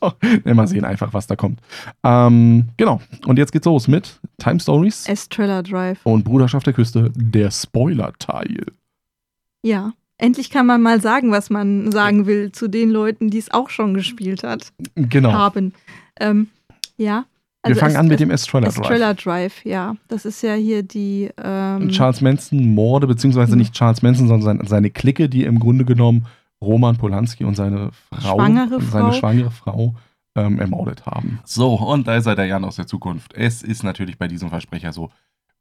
noch. Ne, mal sehen einfach, was da kommt. Ähm, genau. Und jetzt geht's los mit Time Stories Estrella Drive. und Bruderschaft der Küste, der Spoiler-Teil. Ja. Endlich kann man mal sagen, was man sagen will zu den Leuten, die es auch schon gespielt hat, Genau. haben. Ähm, ja. Wir also fangen es- an mit es- dem Estrella Drive. Estrella Drive, ja. Das ist ja hier die. Ähm, Charles Manson Morde, beziehungsweise Mhm. nicht Charles Manson, sondern seine, seine Clique, die im Grunde genommen Roman Polanski und seine Frau, Schwangere seine Frau. schwangere Frau ähm, ermordet haben. So, und da ist er, der Jan aus der Zukunft. Es ist natürlich bei diesem Versprecher so,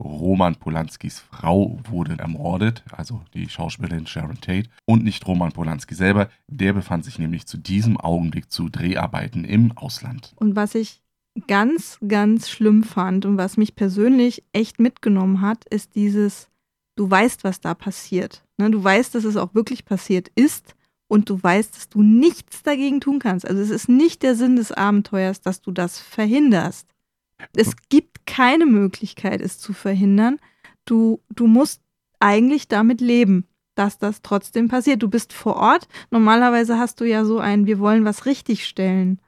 Roman Polanskis Frau wurde ermordet, also die Schauspielerin Sharon Tate, und nicht Roman Polanski selber. Der befand sich nämlich zu diesem Augenblick zu Dreharbeiten im Ausland. Und was ich ganz, ganz schlimm fand und was mich persönlich echt mitgenommen hat, ist dieses, du weißt, was da passiert. Ne? Du weißt, dass es auch wirklich passiert ist und du weißt, dass du nichts dagegen tun kannst. Also es ist nicht der Sinn des Abenteuers, dass du das verhinderst. Es gibt keine Möglichkeit, es zu verhindern. Du, du musst eigentlich damit leben, dass das trotzdem passiert. Du bist vor Ort. Normalerweise hast du ja so ein, wir wollen was richtigstellen.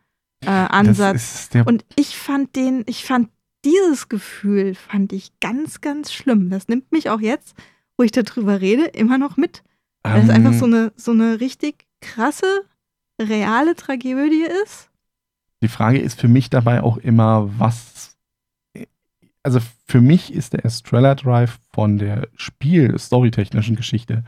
Äh, Ansatz. Und ich fand den, ich fand dieses Gefühl, fand ich ganz, ganz schlimm. Das nimmt mich auch jetzt, wo ich darüber rede, immer noch mit. Weil es einfach Ähm, so eine, so eine richtig krasse, reale Tragödie ist. Die Frage ist für mich dabei auch immer, was. Also für mich ist der Estrella Drive von der Spiel-storytechnischen Geschichte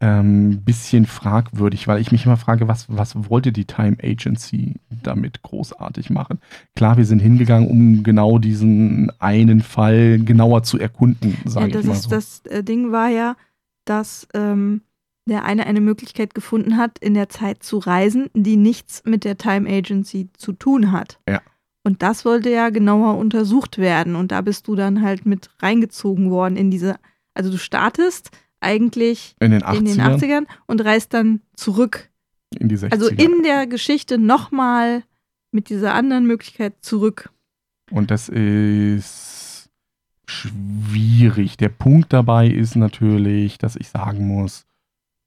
ähm, bisschen fragwürdig, weil ich mich immer frage, was, was wollte die Time Agency damit großartig machen? Klar, wir sind hingegangen, um genau diesen einen Fall genauer zu erkunden, Ja, sage das, ich mal so. das äh, Ding war ja, dass ähm, der eine eine Möglichkeit gefunden hat, in der Zeit zu reisen, die nichts mit der Time Agency zu tun hat. Ja. Und das wollte ja genauer untersucht werden. Und da bist du dann halt mit reingezogen worden in diese. Also du startest eigentlich in den 80ern, in den 80ern und reist dann zurück. in die 60er. Also in der Geschichte nochmal mit dieser anderen Möglichkeit zurück. Und das ist schwierig. Der Punkt dabei ist natürlich, dass ich sagen muss,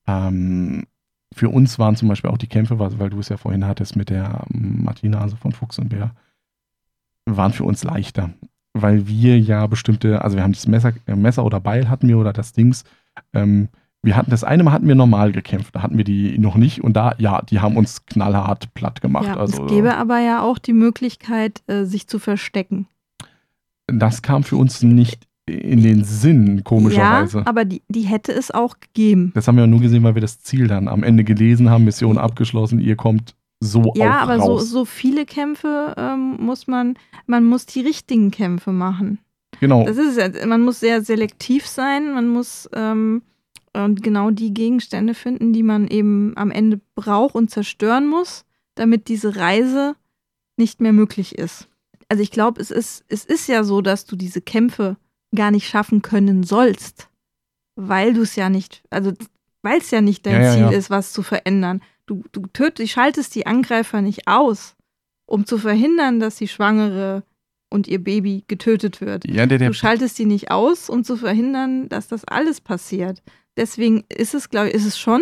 ähm, für uns waren zum Beispiel auch die Kämpfe, weil, du es ja vorhin hattest mit der Martina, also von Fuchs und Bär, waren für uns leichter. Weil wir ja bestimmte, also wir haben das Messer, äh, Messer oder Beil hatten wir oder das Dings. Ähm, wir hatten das eine Mal hatten wir normal gekämpft, da hatten wir die noch nicht und da, ja, die haben uns knallhart platt gemacht. ja, also, es gäbe aber ja auch die Möglichkeit, äh, sich zu verstecken. Das kam für uns nicht in den Sinn, komischerweise. Ja, aber die, die hätte es auch gegeben. Das haben wir nur gesehen, weil wir das Ziel dann am Ende gelesen haben, Mission abgeschlossen, ihr kommt so Ja, aber so, raus. so viele Kämpfe ähm, muss man, man muss die richtigen Kämpfe machen. Genau. Das ist es. Man muss sehr selektiv sein. Man muss ähm, genau die Gegenstände finden, die man eben am Ende braucht und zerstören muss, damit diese Reise nicht mehr möglich ist. Also ich glaube, es ist, es ist ja so, dass du diese Kämpfe gar nicht schaffen können sollst, weil du es ja nicht, also weil es ja nicht dein ja, Ziel ja, ja. ist, was zu verändern. Du, du tötest, schaltest die Angreifer nicht aus, um zu verhindern, dass die Schwangere und ihr Baby getötet wird. Ja, der, der du schaltest sie nicht aus, um zu verhindern, dass das alles passiert. Deswegen ist es, glaube ich, ist es schon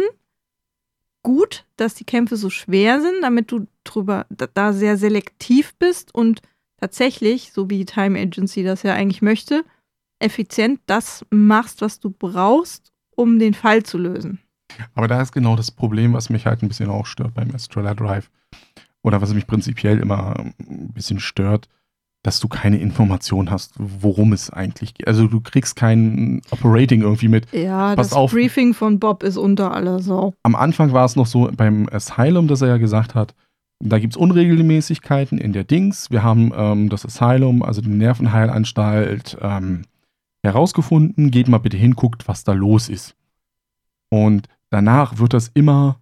gut, dass die Kämpfe so schwer sind, damit du drüber da sehr selektiv bist und tatsächlich, so wie die Time Agency das ja eigentlich möchte, effizient das machst, was du brauchst, um den Fall zu lösen. Aber da ist genau das Problem, was mich halt ein bisschen auch stört beim Astrella Drive. Oder was mich prinzipiell immer ein bisschen stört, dass du keine Information hast, worum es eigentlich geht. Also du kriegst kein Operating irgendwie mit. Ja, Pass das auf. Briefing von Bob ist unter aller Sau. Am Anfang war es noch so beim Asylum, dass er ja gesagt hat, da gibt es Unregelmäßigkeiten in der Dings. Wir haben ähm, das Asylum, also die Nervenheilanstalt, ähm, herausgefunden. Geht mal bitte hin, guckt, was da los ist. Und danach wird das immer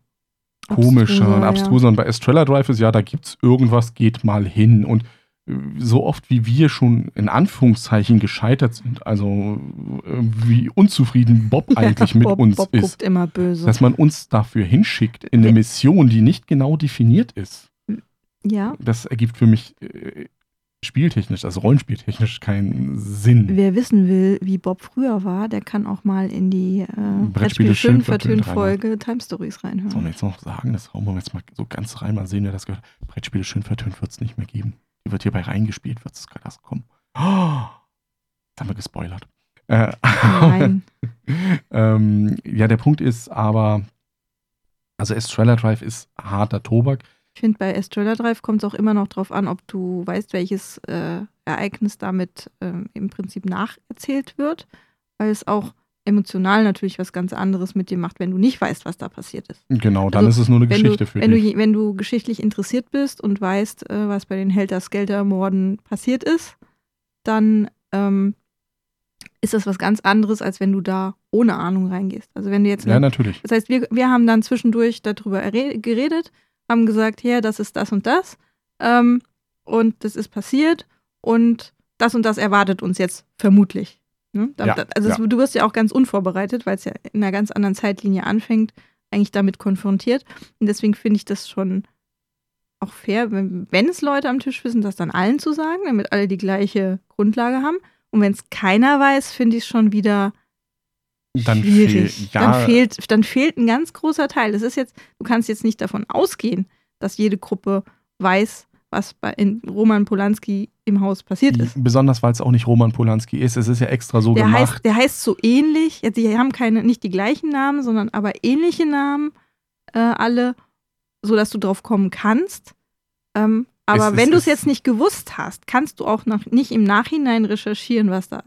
komischer abstruser, und abstruser. Ja. Und bei Estrella Drive ist ja, da gibt es irgendwas, geht mal hin. Und so oft wie wir schon in Anführungszeichen gescheitert sind, also äh, wie unzufrieden Bob eigentlich ja, mit Bob, uns Bob ist, immer böse. dass man uns dafür hinschickt in eine Mission, die nicht genau definiert ist. Ja. Das ergibt für mich äh, spieltechnisch, also rollenspieltechnisch keinen Sinn. Wer wissen will, wie Bob früher war, der kann auch mal in die äh, Brettspiele schön vertönt Folge Time Stories reinhören. Soll ich jetzt noch sagen, das hauen wir jetzt mal so ganz rein, mal sehen, wer das gehört. Brettspiele schön vertönt wird es nicht mehr geben. Die wird hierbei reingespielt, wird es das kommen. Oh, jetzt haben wir gespoilert. Äh, Nein. ähm, ja, der Punkt ist aber, also Estrella Drive ist harter Tobak. Ich finde, bei Estrella Drive kommt es auch immer noch darauf an, ob du weißt, welches äh, Ereignis damit äh, im Prinzip nacherzählt wird, weil es auch emotional natürlich was ganz anderes mit dir macht, wenn du nicht weißt, was da passiert ist. Genau, dann also, ist es nur eine Geschichte du, für wenn dich. Du, wenn du geschichtlich interessiert bist und weißt, äh, was bei den Helter-Skelter-Morden passiert ist, dann ähm, ist das was ganz anderes, als wenn du da ohne Ahnung reingehst. Also wenn du jetzt. Ja, natürlich. Das heißt, wir, wir haben dann zwischendurch darüber geredet haben gesagt, ja, das ist das und das ähm, und das ist passiert und das und das erwartet uns jetzt vermutlich. Ne? Ja, also ja. du wirst ja auch ganz unvorbereitet, weil es ja in einer ganz anderen Zeitlinie anfängt, eigentlich damit konfrontiert. Und deswegen finde ich das schon auch fair, wenn, wenn, es Leute am Tisch wissen, das dann allen zu sagen, damit alle die gleiche Grundlage haben. Und wenn es keiner weiß, finde ich es schon wieder dann schwierig. Fehl, ja. dann, fehlt, dann fehlt ein ganz großer Teil. Das ist jetzt, du kannst jetzt nicht davon ausgehen, dass jede Gruppe weiß, was bei in Roman Polanski im Haus passiert ist. Besonders weil es auch nicht Roman Polanski ist. Es ist ja extra so der gemacht. Heißt, der heißt so ähnlich. Die haben keine, nicht die gleichen Namen, sondern aber ähnliche Namen äh, alle, sodass du drauf kommen kannst. Ähm, aber es, wenn du es jetzt nicht gewusst hast, kannst du auch noch nicht im Nachhinein recherchieren, was da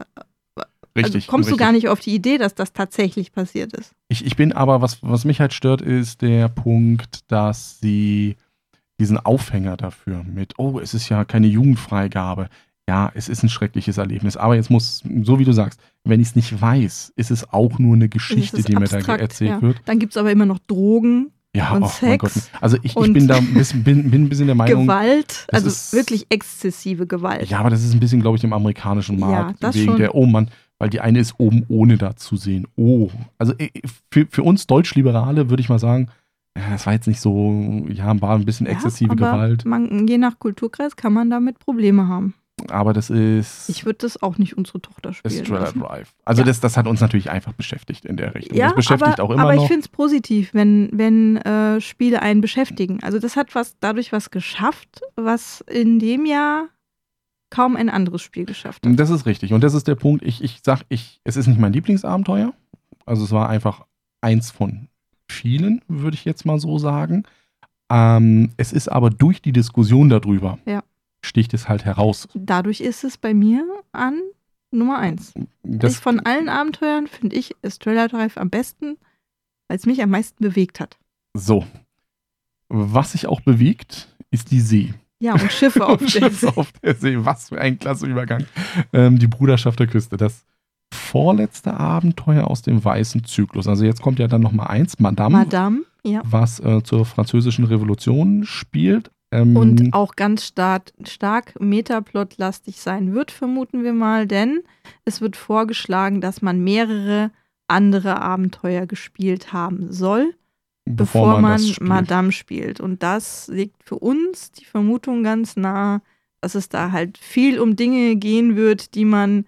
also richtig. Also kommst richtig. du gar nicht auf die Idee, dass das tatsächlich passiert ist. Ich, ich bin aber, was, was mich halt stört, ist der Punkt, dass sie diesen Aufhänger dafür mit, oh, es ist ja keine Jugendfreigabe. Ja, es ist ein schreckliches Erlebnis. Aber jetzt muss, so wie du sagst, wenn ich es nicht weiß, ist es auch nur eine Geschichte, die abstrakt, mir da erzählt ja. wird. Dann gibt es aber immer noch Drogen. Ja, und oh Sex Gott. Also ich, ich bin da ein bisschen, bin, bin ein bisschen der Meinung. Gewalt, also ist, wirklich exzessive Gewalt. Ja, aber das ist ein bisschen, glaube ich, im amerikanischen Markt. Ja, wegen schon. der, oh Mann, weil die eine ist oben ohne da zu sehen. Oh, also äh, für, für uns Deutschliberale würde ich mal sagen, das war jetzt nicht so, ja, war ein bisschen ja, exzessive Gewalt. Man, je nach Kulturkreis kann man damit Probleme haben. Aber das ist. Ich würde das auch nicht unsere Tochter spielen. Estrella Drive. Also ja. das, das hat uns natürlich einfach beschäftigt in der Richtung. Ja, das beschäftigt aber, auch immer aber noch. ich finde es positiv, wenn, wenn äh, Spiele einen beschäftigen. Also das hat was dadurch was geschafft, was in dem Jahr kaum ein anderes Spiel geschafft hat. Das ist richtig. Und das ist der Punkt. Ich, ich sag, ich, es ist nicht mein Lieblingsabenteuer. Also es war einfach eins von vielen, würde ich jetzt mal so sagen. Ähm, es ist aber durch die Diskussion darüber, ja. sticht es halt heraus. Dadurch ist es bei mir an Nummer eins. Das ich von allen Abenteuern finde ich Estrella Drive am besten, weil es mich am meisten bewegt hat. So. Was sich auch bewegt, ist die See. Ja, und Schiffe auf der Schiffe See. auf der See. Was für ein klasse Übergang. Ähm, die Bruderschaft der Küste. Das vorletzte Abenteuer aus dem weißen Zyklus. Also jetzt kommt ja dann nochmal eins, Madame, Madame, ja. was äh, zur französischen Revolution spielt. Ähm, Und auch ganz stark, stark Metaplot-lastig sein wird, vermuten wir mal, denn es wird vorgeschlagen, dass man mehrere andere Abenteuer gespielt haben soll, bevor, man, das spielt. Madame spielt. Und das liegt für uns die Vermutung ganz nah, dass es da halt viel um Dinge gehen wird, die man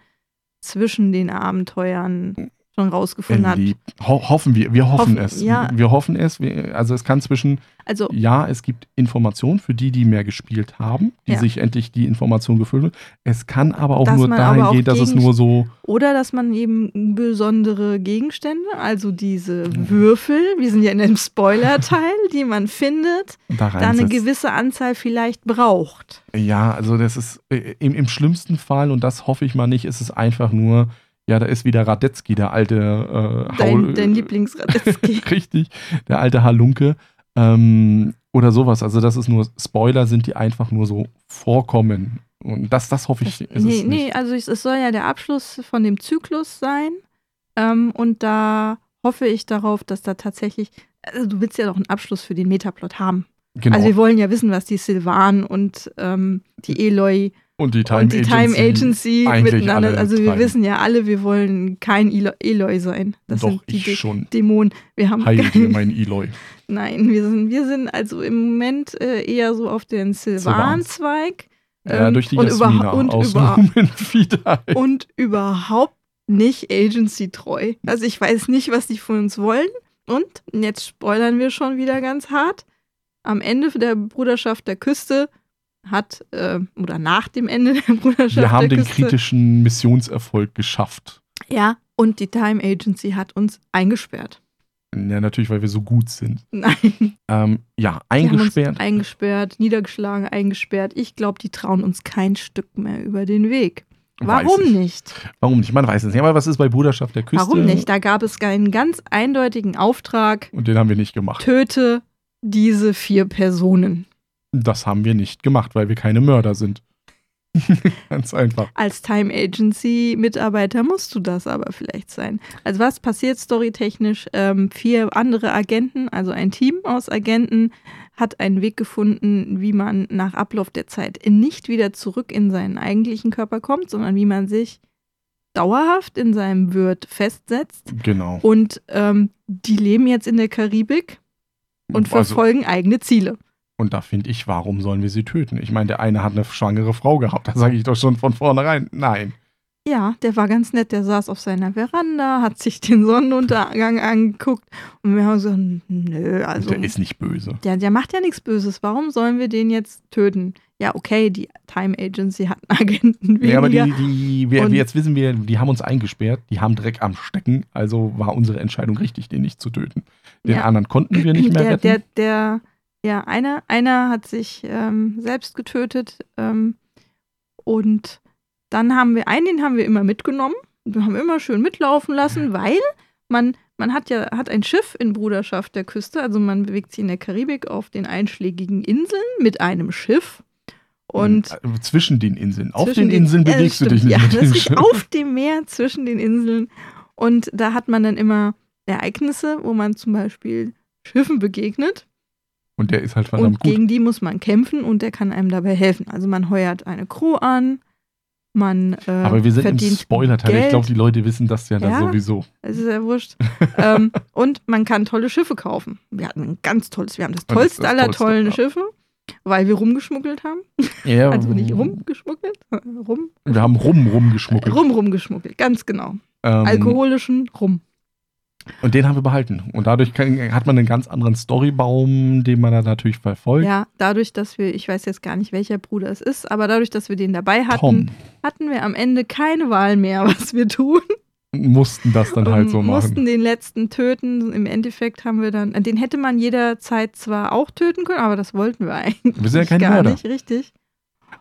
zwischen den Abenteuern schon rausgefunden hat. Lieb. Ho hoffen wir, wir hoffen, Hoffen, es. ja. Wir hoffen es. Wir, also es kann zwischen, Also ja, es gibt Informationen für die, die mehr gespielt haben, die Ja. sich endlich die Information gefüllt haben. Es kann aber auch Dass nur dahin auch gehen, dass es nur so, Oder dass man eben besondere Gegenstände, also diese Mhm. Würfel, wir sind ja in einem Spoiler-Teil, die man findet, da da eine gewisse Anzahl vielleicht braucht. Ja, also das ist äh, im, im schlimmsten Fall, und das hoffe ich mal nicht, ist es einfach nur, ja, da ist wieder Radetzky, der alte äh, Dein, dein Lieblingsradetzky. Richtig, der alte Halunke. Ähm, oder sowas. Also das ist nur Spoiler, sind die einfach nur so vorkommen. Und das, das hoffe ich. ist nee, nee, also es, es soll ja der Abschluss von dem Zyklus sein. Ähm, und da hoffe ich darauf, dass da tatsächlich, also du willst ja doch einen Abschluss für den Metaplot haben. Genau. Also wir wollen ja wissen, was die Sylvan und ähm, die Eloy und die Time und die Agency. Time Agency miteinander. Also wir treiben. wissen ja alle, wir wollen kein Elo Eloy sein. Das Doch, sind die ich schon. Dämonen. Wir haben Heil dir, kein, mein Eloy. Nein, wir sind, wir sind also im Moment äh, eher so auf den Sylvan-Zweig. Ja, Ähm, durch die und überha- und über- und überhaupt nicht agency-treu. Also ich weiß nicht, was die von uns wollen. Und jetzt spoilern wir schon wieder ganz hart. Am Ende der Bruderschaft der Küste hat, äh, oder nach dem Ende der Bruderschaft Wir haben den Küste, kritischen Missionserfolg geschafft. Ja, und die Time Agency hat uns eingesperrt. Ja, natürlich, weil wir so gut sind. Nein, Ähm, ja, eingesperrt. eingesperrt, niedergeschlagen, eingesperrt. Ich glaube, die trauen uns kein Stück mehr über den Weg. Warum nicht? Warum nicht? Man weiß es nicht. Aber was ist bei Bruderschaft der Küste? Warum nicht? Da gab es einen ganz eindeutigen Auftrag: Und den haben wir nicht gemacht. töte diese vier Personen. Das haben wir nicht gemacht, weil wir keine Mörder sind. Ganz einfach. Als Time Agency Mitarbeiter musst du das aber vielleicht sein. Also was passiert storytechnisch? Ähm, vier andere Agenten, also ein Team aus Agenten, hat einen Weg gefunden, wie man nach Ablauf der Zeit nicht wieder zurück in seinen eigentlichen Körper kommt, sondern wie man sich dauerhaft in seinem Wirt festsetzt. Genau. Und ähm, die leben jetzt in der Karibik und Also, verfolgen eigene Ziele. Und da finde ich, warum sollen wir sie töten? Ich meine, der eine hat eine schwangere Frau gehabt. Da sage ich doch schon von vornherein, nein. Ja, der war ganz nett. Der saß auf seiner Veranda, hat sich den Sonnenuntergang angeguckt und wir haben so, nö, also der ist nicht böse. der, der macht ja nichts Böses. Warum sollen wir den jetzt töten? Ja, okay, die Time Agency hat einen Agenten weniger. Ja, aber die, die wir, jetzt wissen wir, die haben uns eingesperrt, die haben Dreck am Stecken, also war unsere Entscheidung richtig, den nicht zu töten. Den Ja. anderen konnten wir nicht mehr der, retten. der, der, ja, einer, einer hat sich ähm, selbst getötet ähm, und dann haben wir einen, den haben wir immer mitgenommen. Wir haben immer schön mitlaufen lassen, weil man, man hat ja hat ein Schiff in Bruderschaft der Küste, also man bewegt sich in der Karibik auf den einschlägigen Inseln mit einem Schiff. Und Äh, zwischen den Inseln. Auf zwischen den Inseln bewegst du stimmt. dich nicht ja, mit dem Schiff. auf dem Meer zwischen den Inseln. Und da hat man dann immer Ereignisse, wo man zum Beispiel Schiffen begegnet. Und der ist halt verdammt und gut. gegen die muss man kämpfen und der kann einem dabei helfen. Also man heuert eine Crew an, man äh, Aber wir sind im Spoiler-Teil. Ich glaube, die Leute wissen das ja, Ja. sowieso. Es ist ja wurscht. ähm, und man kann tolle Schiffe kaufen. Wir hatten ein ganz tolles, wir haben das Und das tollste das aller Tollste, tollen ja. Schiffe, weil wir rumgeschmuggelt haben. Ja, Also nicht rumgeschmuggelt, rum, Wir haben rum rumgeschmuggelt. rum rumgeschmuggelt, ganz genau. Ähm, Alkoholischen Rum. Und den haben wir behalten. Und dadurch kann, hat man einen ganz anderen Storybaum, den man da natürlich verfolgt. Ja, dadurch, dass wir, ich weiß jetzt gar nicht, welcher Bruder es ist, aber dadurch, dass wir den dabei hatten, Tom hatten wir am Ende keine Wahl mehr, was wir tun. mussten das dann halt so und mussten machen. den letzten töten. Im Endeffekt haben wir dann, den hätte man jederzeit zwar auch töten können, aber das wollten wir eigentlich Wir sind ja kein gar Mörder. nicht, richtig.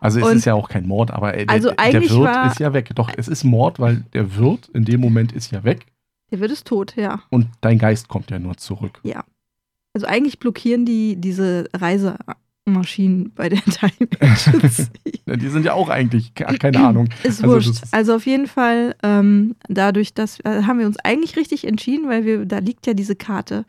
Also es und- ist ja auch kein Mord, aber der, Also der Wirt war- ist ja weg. Doch, es ist Mord, weil der Wirt in dem Moment ist ja weg Der wird es tot, ja. und dein Geist kommt ja nur zurück. Also eigentlich blockieren die diese Reise Maschinen bei der Time Agency. die sind ja auch eigentlich, keine Ahnung. Ist also wurscht. Also auf jeden Fall, ähm, dadurch, dass äh, haben wir uns eigentlich richtig entschieden, weil wir, da liegt ja diese Karte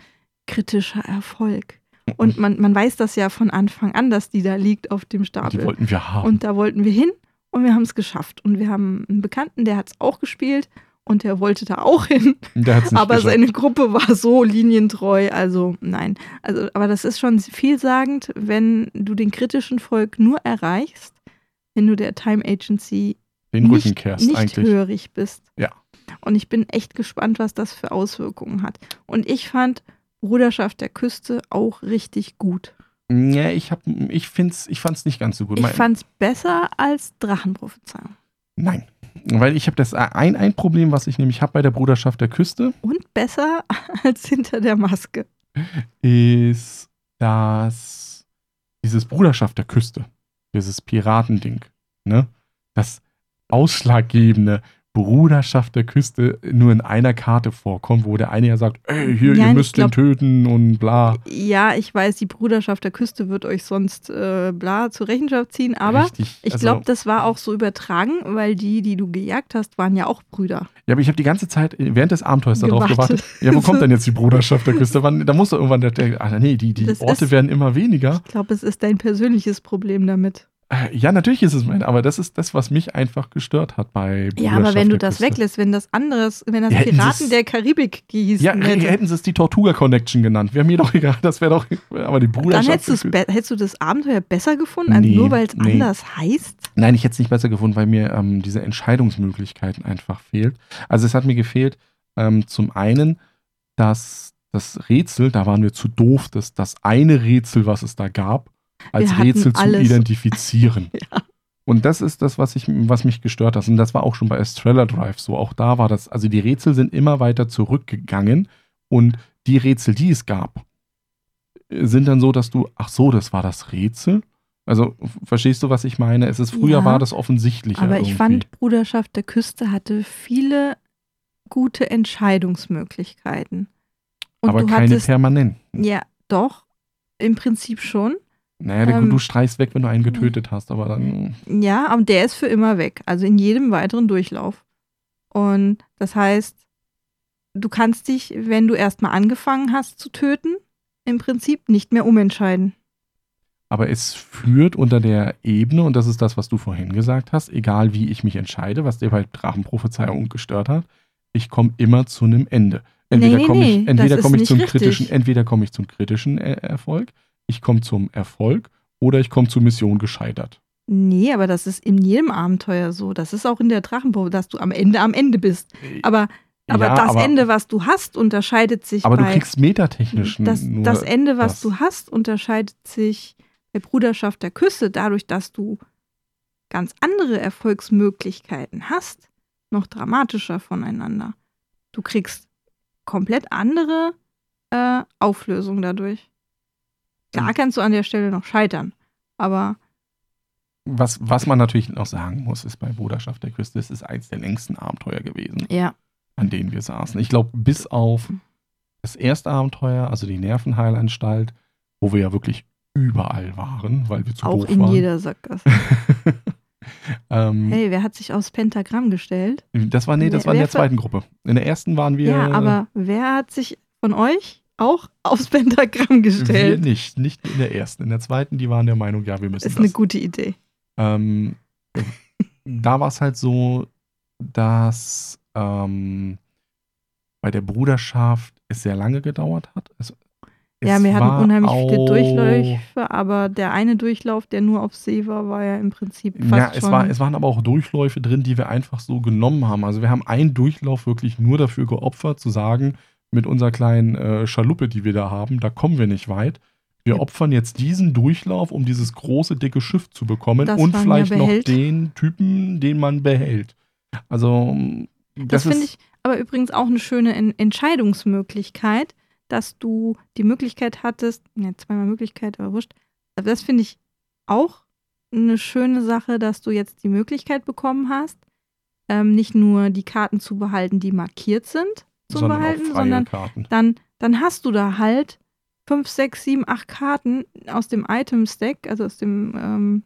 kritischer Erfolg. Und man, man weiß das ja von Anfang an, dass die da liegt auf dem Stapel. Die wollten wir haben. Und da wollten wir hin und wir haben es geschafft. Und wir haben einen Bekannten, der hat es auch gespielt und der wollte da auch hin. aber geschafft. seine Gruppe war so linientreu, also nein. Also, aber das ist schon vielsagend, wenn du den kritischen Volk nur erreichst, wenn du der Time Agency den nicht, kehrst, nicht eigentlich. hörig bist. Ja. Und ich bin echt gespannt, was das für Auswirkungen hat. Und ich fand Bruderschaft der Küste auch richtig gut. Ja, ich, hab, ich, find's, ich fand es nicht ganz so gut. Ich fand es besser als Drachenprophezeiung. Nein. Weil ich habe das ein, ein Problem, was ich nämlich habe bei der Bruderschaft der Küste. Und besser als hinter der Maske. Ist das dieses Bruderschaft der Küste. Dieses Piratending. Ne? Das Ausschlaggebende, Bruderschaft der Küste nur in einer Karte vorkommt, wo der eine ja sagt, ey, hier, ja, ihr müsst glaub, den töten und bla. Ja, ich weiß, die Bruderschaft der Küste wird euch sonst äh, bla zur Rechenschaft ziehen, aber Richtig, ich also, glaube, das war auch so übertragen, weil die, die du gejagt hast, waren ja auch Brüder. Ja, aber ich habe die ganze Zeit während des Abenteuers darauf gewartet. Ja, wo kommt denn jetzt die Bruderschaft der Küste? da muss doch irgendwann der, der ach nee, die, die Orte ist, werden immer weniger. Ich glaube, es ist dein persönliches Problem damit. Äh, ja, natürlich ist es mein, aber das ist das, was mich einfach gestört hat bei Ja, aber wenn du das weglässt, wenn das anderes, wenn das ja, Piraten der Karibik hieß. Ja, hätte. hätten sie es die Tortuga Connection genannt. Wäre mir doch egal, das wäre doch, aber die Bruderschaft. Dann hättest, hättest du das Abenteuer besser gefunden, nee, nur weil es nee. anders heißt? Nein, ich hätte es nicht besser gefunden, weil mir ähm, diese Entscheidungsmöglichkeiten einfach fehlt. Also es hat mir gefehlt, ähm, zum einen, dass das Rätsel, da waren wir zu doof, dass das eine Rätsel, was es da gab, als Rätsel zu identifizieren. ja. Und das ist das, was, ich, was mich gestört hat. Und das war auch schon bei Estrella Drive so. Auch da war das, also die Rätsel sind immer weiter zurückgegangen und die Rätsel, die es gab, sind dann so, dass du, ach so, das war das Rätsel? Also, verstehst du, was ich meine? Es ist früher ja, war das offensichtlicher. Aber irgendwie. ich fand, Bruderschaft der Küste hatte viele gute Entscheidungsmöglichkeiten. Und aber keine hattest, permanenten. Ja, doch, im Prinzip schon. Naja, ähm, du streichst weg, wenn du einen getötet hast, aber dann. Ja, aber der ist für immer weg. Also in jedem weiteren Durchlauf. Und das heißt, du kannst dich, wenn du erstmal angefangen hast zu töten, im Prinzip nicht mehr umentscheiden. Aber es führt unter der Ebene, und das ist das, was du vorhin gesagt hast, egal wie ich mich entscheide, was dir bei Drachenprophezeiung gestört hat, ich komme immer zu einem Ende. Entweder nee, nee, komme ich, entweder komm ich zum richtig. kritischen, entweder komme ich zum kritischen Erfolg, ich komme zum Erfolg oder ich komme zur Mission gescheitert. Nee, aber das ist in jedem Abenteuer so. Das ist auch in der Drachenprobe, dass du am Ende am Ende bist. Äh, aber, aber ja, das aber, Ende, was du hast, unterscheidet sich. Aber bei, du kriegst metatechnisch das, nur das Ende, was das. du hast, unterscheidet sich bei Bruderschaft der Küsse dadurch, dass du ganz andere Erfolgsmöglichkeiten hast, noch dramatischer voneinander. Du kriegst komplett andere äh, Auflösung dadurch. Klar kannst du an der Stelle noch scheitern, aber. Was, was man natürlich noch sagen muss, ist bei Bruderschaft der Küste, es ist eins der längsten Abenteuer gewesen, ja. an denen wir saßen. Ich glaube, bis auf das erste Abenteuer, also die Nervenheilanstalt, wo wir ja wirklich überall waren, weil wir zu Auch doof waren. Auch in jeder Sackgasse. ähm, hey, wer hat sich aus Pentagramm gestellt? Das war, nee, das wer, war in der zweiten Gruppe. In der ersten waren wir. Ja, aber wer hat sich von euch auch aufs Pentagramm gestellt. Wir nicht, nicht in der ersten. In der zweiten, die waren der Meinung, ja, wir müssen Ist das. eine gute Idee. Ähm, da war es halt so, dass ähm, bei der Bruderschaft es sehr lange gedauert hat. Es, ja, wir hatten unheimlich viele Durchläufe, aber der eine Durchlauf, der nur auf See war, war ja im Prinzip fast Ja, es, schon war, es waren aber auch Durchläufe drin, die wir einfach so genommen haben. Also wir haben einen Durchlauf wirklich nur dafür geopfert, zu sagen, mit unserer kleinen äh, Schaluppe, die wir da haben, da kommen wir nicht weit. Wir opfern jetzt diesen Durchlauf, um dieses große, dicke Schiff zu bekommen das und vielleicht noch den Typen, den man behält. Also, das, das finde ich aber übrigens auch eine schöne Entscheidungsmöglichkeit, dass du die Möglichkeit hattest, ne, zweimal Möglichkeit, aber wurscht. Aber das finde ich auch eine schöne Sache, dass du jetzt die Möglichkeit bekommen hast, ähm, nicht nur die Karten zu behalten, die markiert sind, zu sondern behalten, sondern Karten. dann, dann hast du da halt fünf, sechs, sieben, acht Karten aus dem Item-Stack, also aus dem ähm,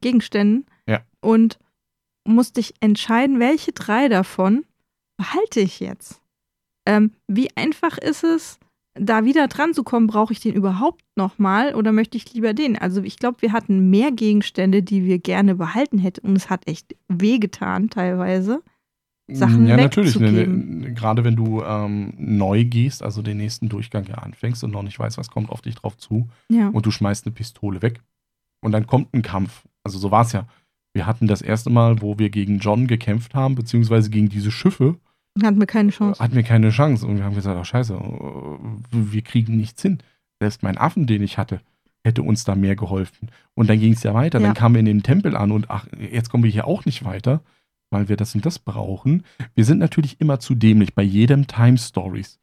Gegenständen. Ja. Und musst dich entscheiden, welche drei davon behalte ich jetzt. Ähm, wie einfach ist es, da wieder dran zu kommen, brauche ich den überhaupt nochmal oder möchte ich lieber den? Also ich glaube, wir hatten mehr Gegenstände, die wir gerne behalten hätten und es hat echt wehgetan teilweise. Sachen ja, natürlich. Ne, ne, gerade wenn du ähm, neu gehst, also den nächsten Durchgang ja anfängst und noch nicht weißt, was kommt auf dich drauf zu Ja. und du schmeißt eine Pistole weg und dann kommt ein Kampf. Also so war es ja. Wir hatten das erste Mal, wo wir gegen John gekämpft haben, beziehungsweise gegen diese Schiffe, Hatten wir keine Chance. hatten wir keine Chance. Und wir haben gesagt, ach scheiße, äh, wir kriegen nichts hin. Selbst mein Affen, den ich hatte, hätte uns da mehr geholfen. Und dann ging es ja weiter. Ja. Dann kamen wir in den Tempel an und ach, jetzt kommen wir hier auch nicht weiter, weil wir das und das brauchen. Wir sind natürlich immer zu dämlich bei jedem Time Stories,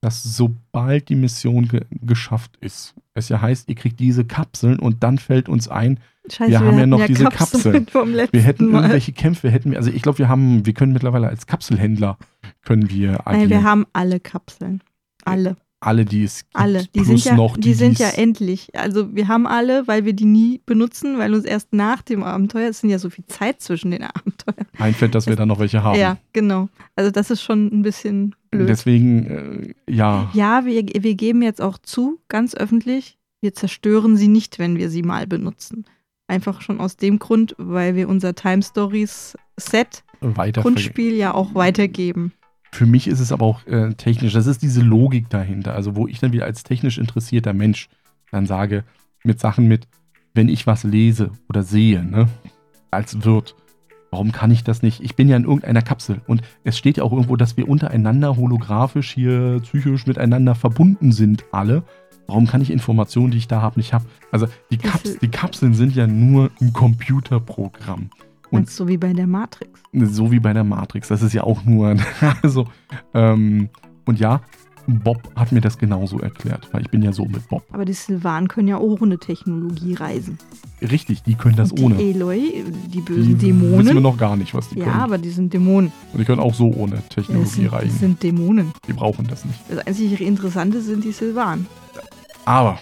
dass sobald die Mission ge geschafft ist, es ja heißt, ihr kriegt diese Kapseln und dann fällt uns ein, Scheiße, wir haben ja noch diese Kapseln. letzten wir hätten Mal. irgendwelche Kämpfe, hätten wir, also ich glaube, wir haben, wir können mittlerweile als Kapselhändler, können wir Nein, agieren. wir haben alle Kapseln. Alle, alle, die es gibt, alle. Die plus sind ja, noch die, sind ja endlich. Also wir haben alle, weil wir die nie benutzen, weil uns erst nach dem Abenteuer, es sind ja so viel Zeit zwischen den Abenteuern. einfällt, dass wir da noch welche haben. Ja, genau. Also das ist schon ein bisschen blöd. Deswegen, äh, ja, Ja, wir, wir geben jetzt auch zu, ganz öffentlich, wir zerstören sie nicht, wenn wir sie mal benutzen. Einfach schon aus dem Grund, weil wir unser Time Stories Set. Grundspiel ja auch weitergeben. Für mich ist es aber auch äh, technisch, das ist diese Logik dahinter. Also, wo ich dann wieder als technisch interessierter Mensch dann sage, mit Sachen mit, wenn ich was lese oder sehe, ne, als Wirt, warum kann ich das nicht? Ich bin ja in irgendeiner Kapsel und es steht ja auch irgendwo, dass wir untereinander holographisch hier psychisch miteinander verbunden sind, alle. Warum kann ich Informationen, die ich da habe, nicht haben? Also die, Kaps die Kapseln sind ja nur ein Computerprogramm. Und so wie bei der Matrix. so wie bei der Matrix. Das ist ja auch nur. Also, ähm, und ja, Bob hat mir das genauso erklärt, weil ich bin ja so mit Bob. Aber die Sylvanen können ja ohne Technologie reisen. Richtig, die können das Und ohne. Die Eloy, die Die bösen wissen wir Dämonen. noch gar nicht, was die Ja, können. aber die sind Dämonen. Und die können auch so ohne Ja, Technologie sind, reisen. sind Dämonen. Die brauchen das nicht. Das einzige Interessante sind die Sylvanen. Aber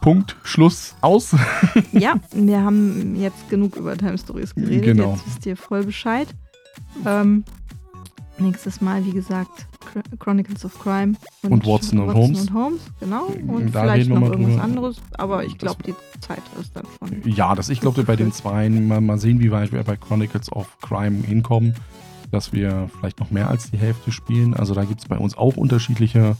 Punkt, Schluss, aus. ja, wir haben jetzt genug über Time Stories geredet. Genau. Jetzt wisst ihr voll Bescheid. Ähm, nächstes Mal, wie gesagt, Chro- Chronicles of Crime Und Watson und Holmes. und Holmes, genau. Und Da vielleicht noch irgendwas drüber. anderes. Aber ich glaube, die Zeit ist dann schon. Ja, das, ich glaube, bei den Zweien, mal, mal sehen, wie weit wir bei Chronicles of Crime hinkommen, dass wir vielleicht noch mehr als die Hälfte spielen. Also da gibt es bei uns auch unterschiedliche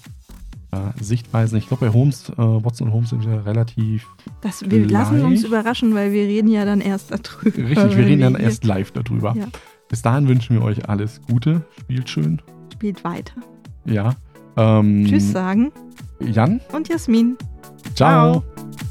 äh, Sichtweisen. Ich glaube, bei Holmes, äh, Watson und Holmes sind wir relativ Das, wir lassen uns überraschen, weil wir reden ja dann erst darüber. richtig. Wir reden dann erst live darüber. Ja. Bis dahin wünschen wir euch alles Gute. Spielt schön. Spielt weiter. Ja. Ähm, Tschüss sagen Jan, und Jasmin. ciao. Ciao.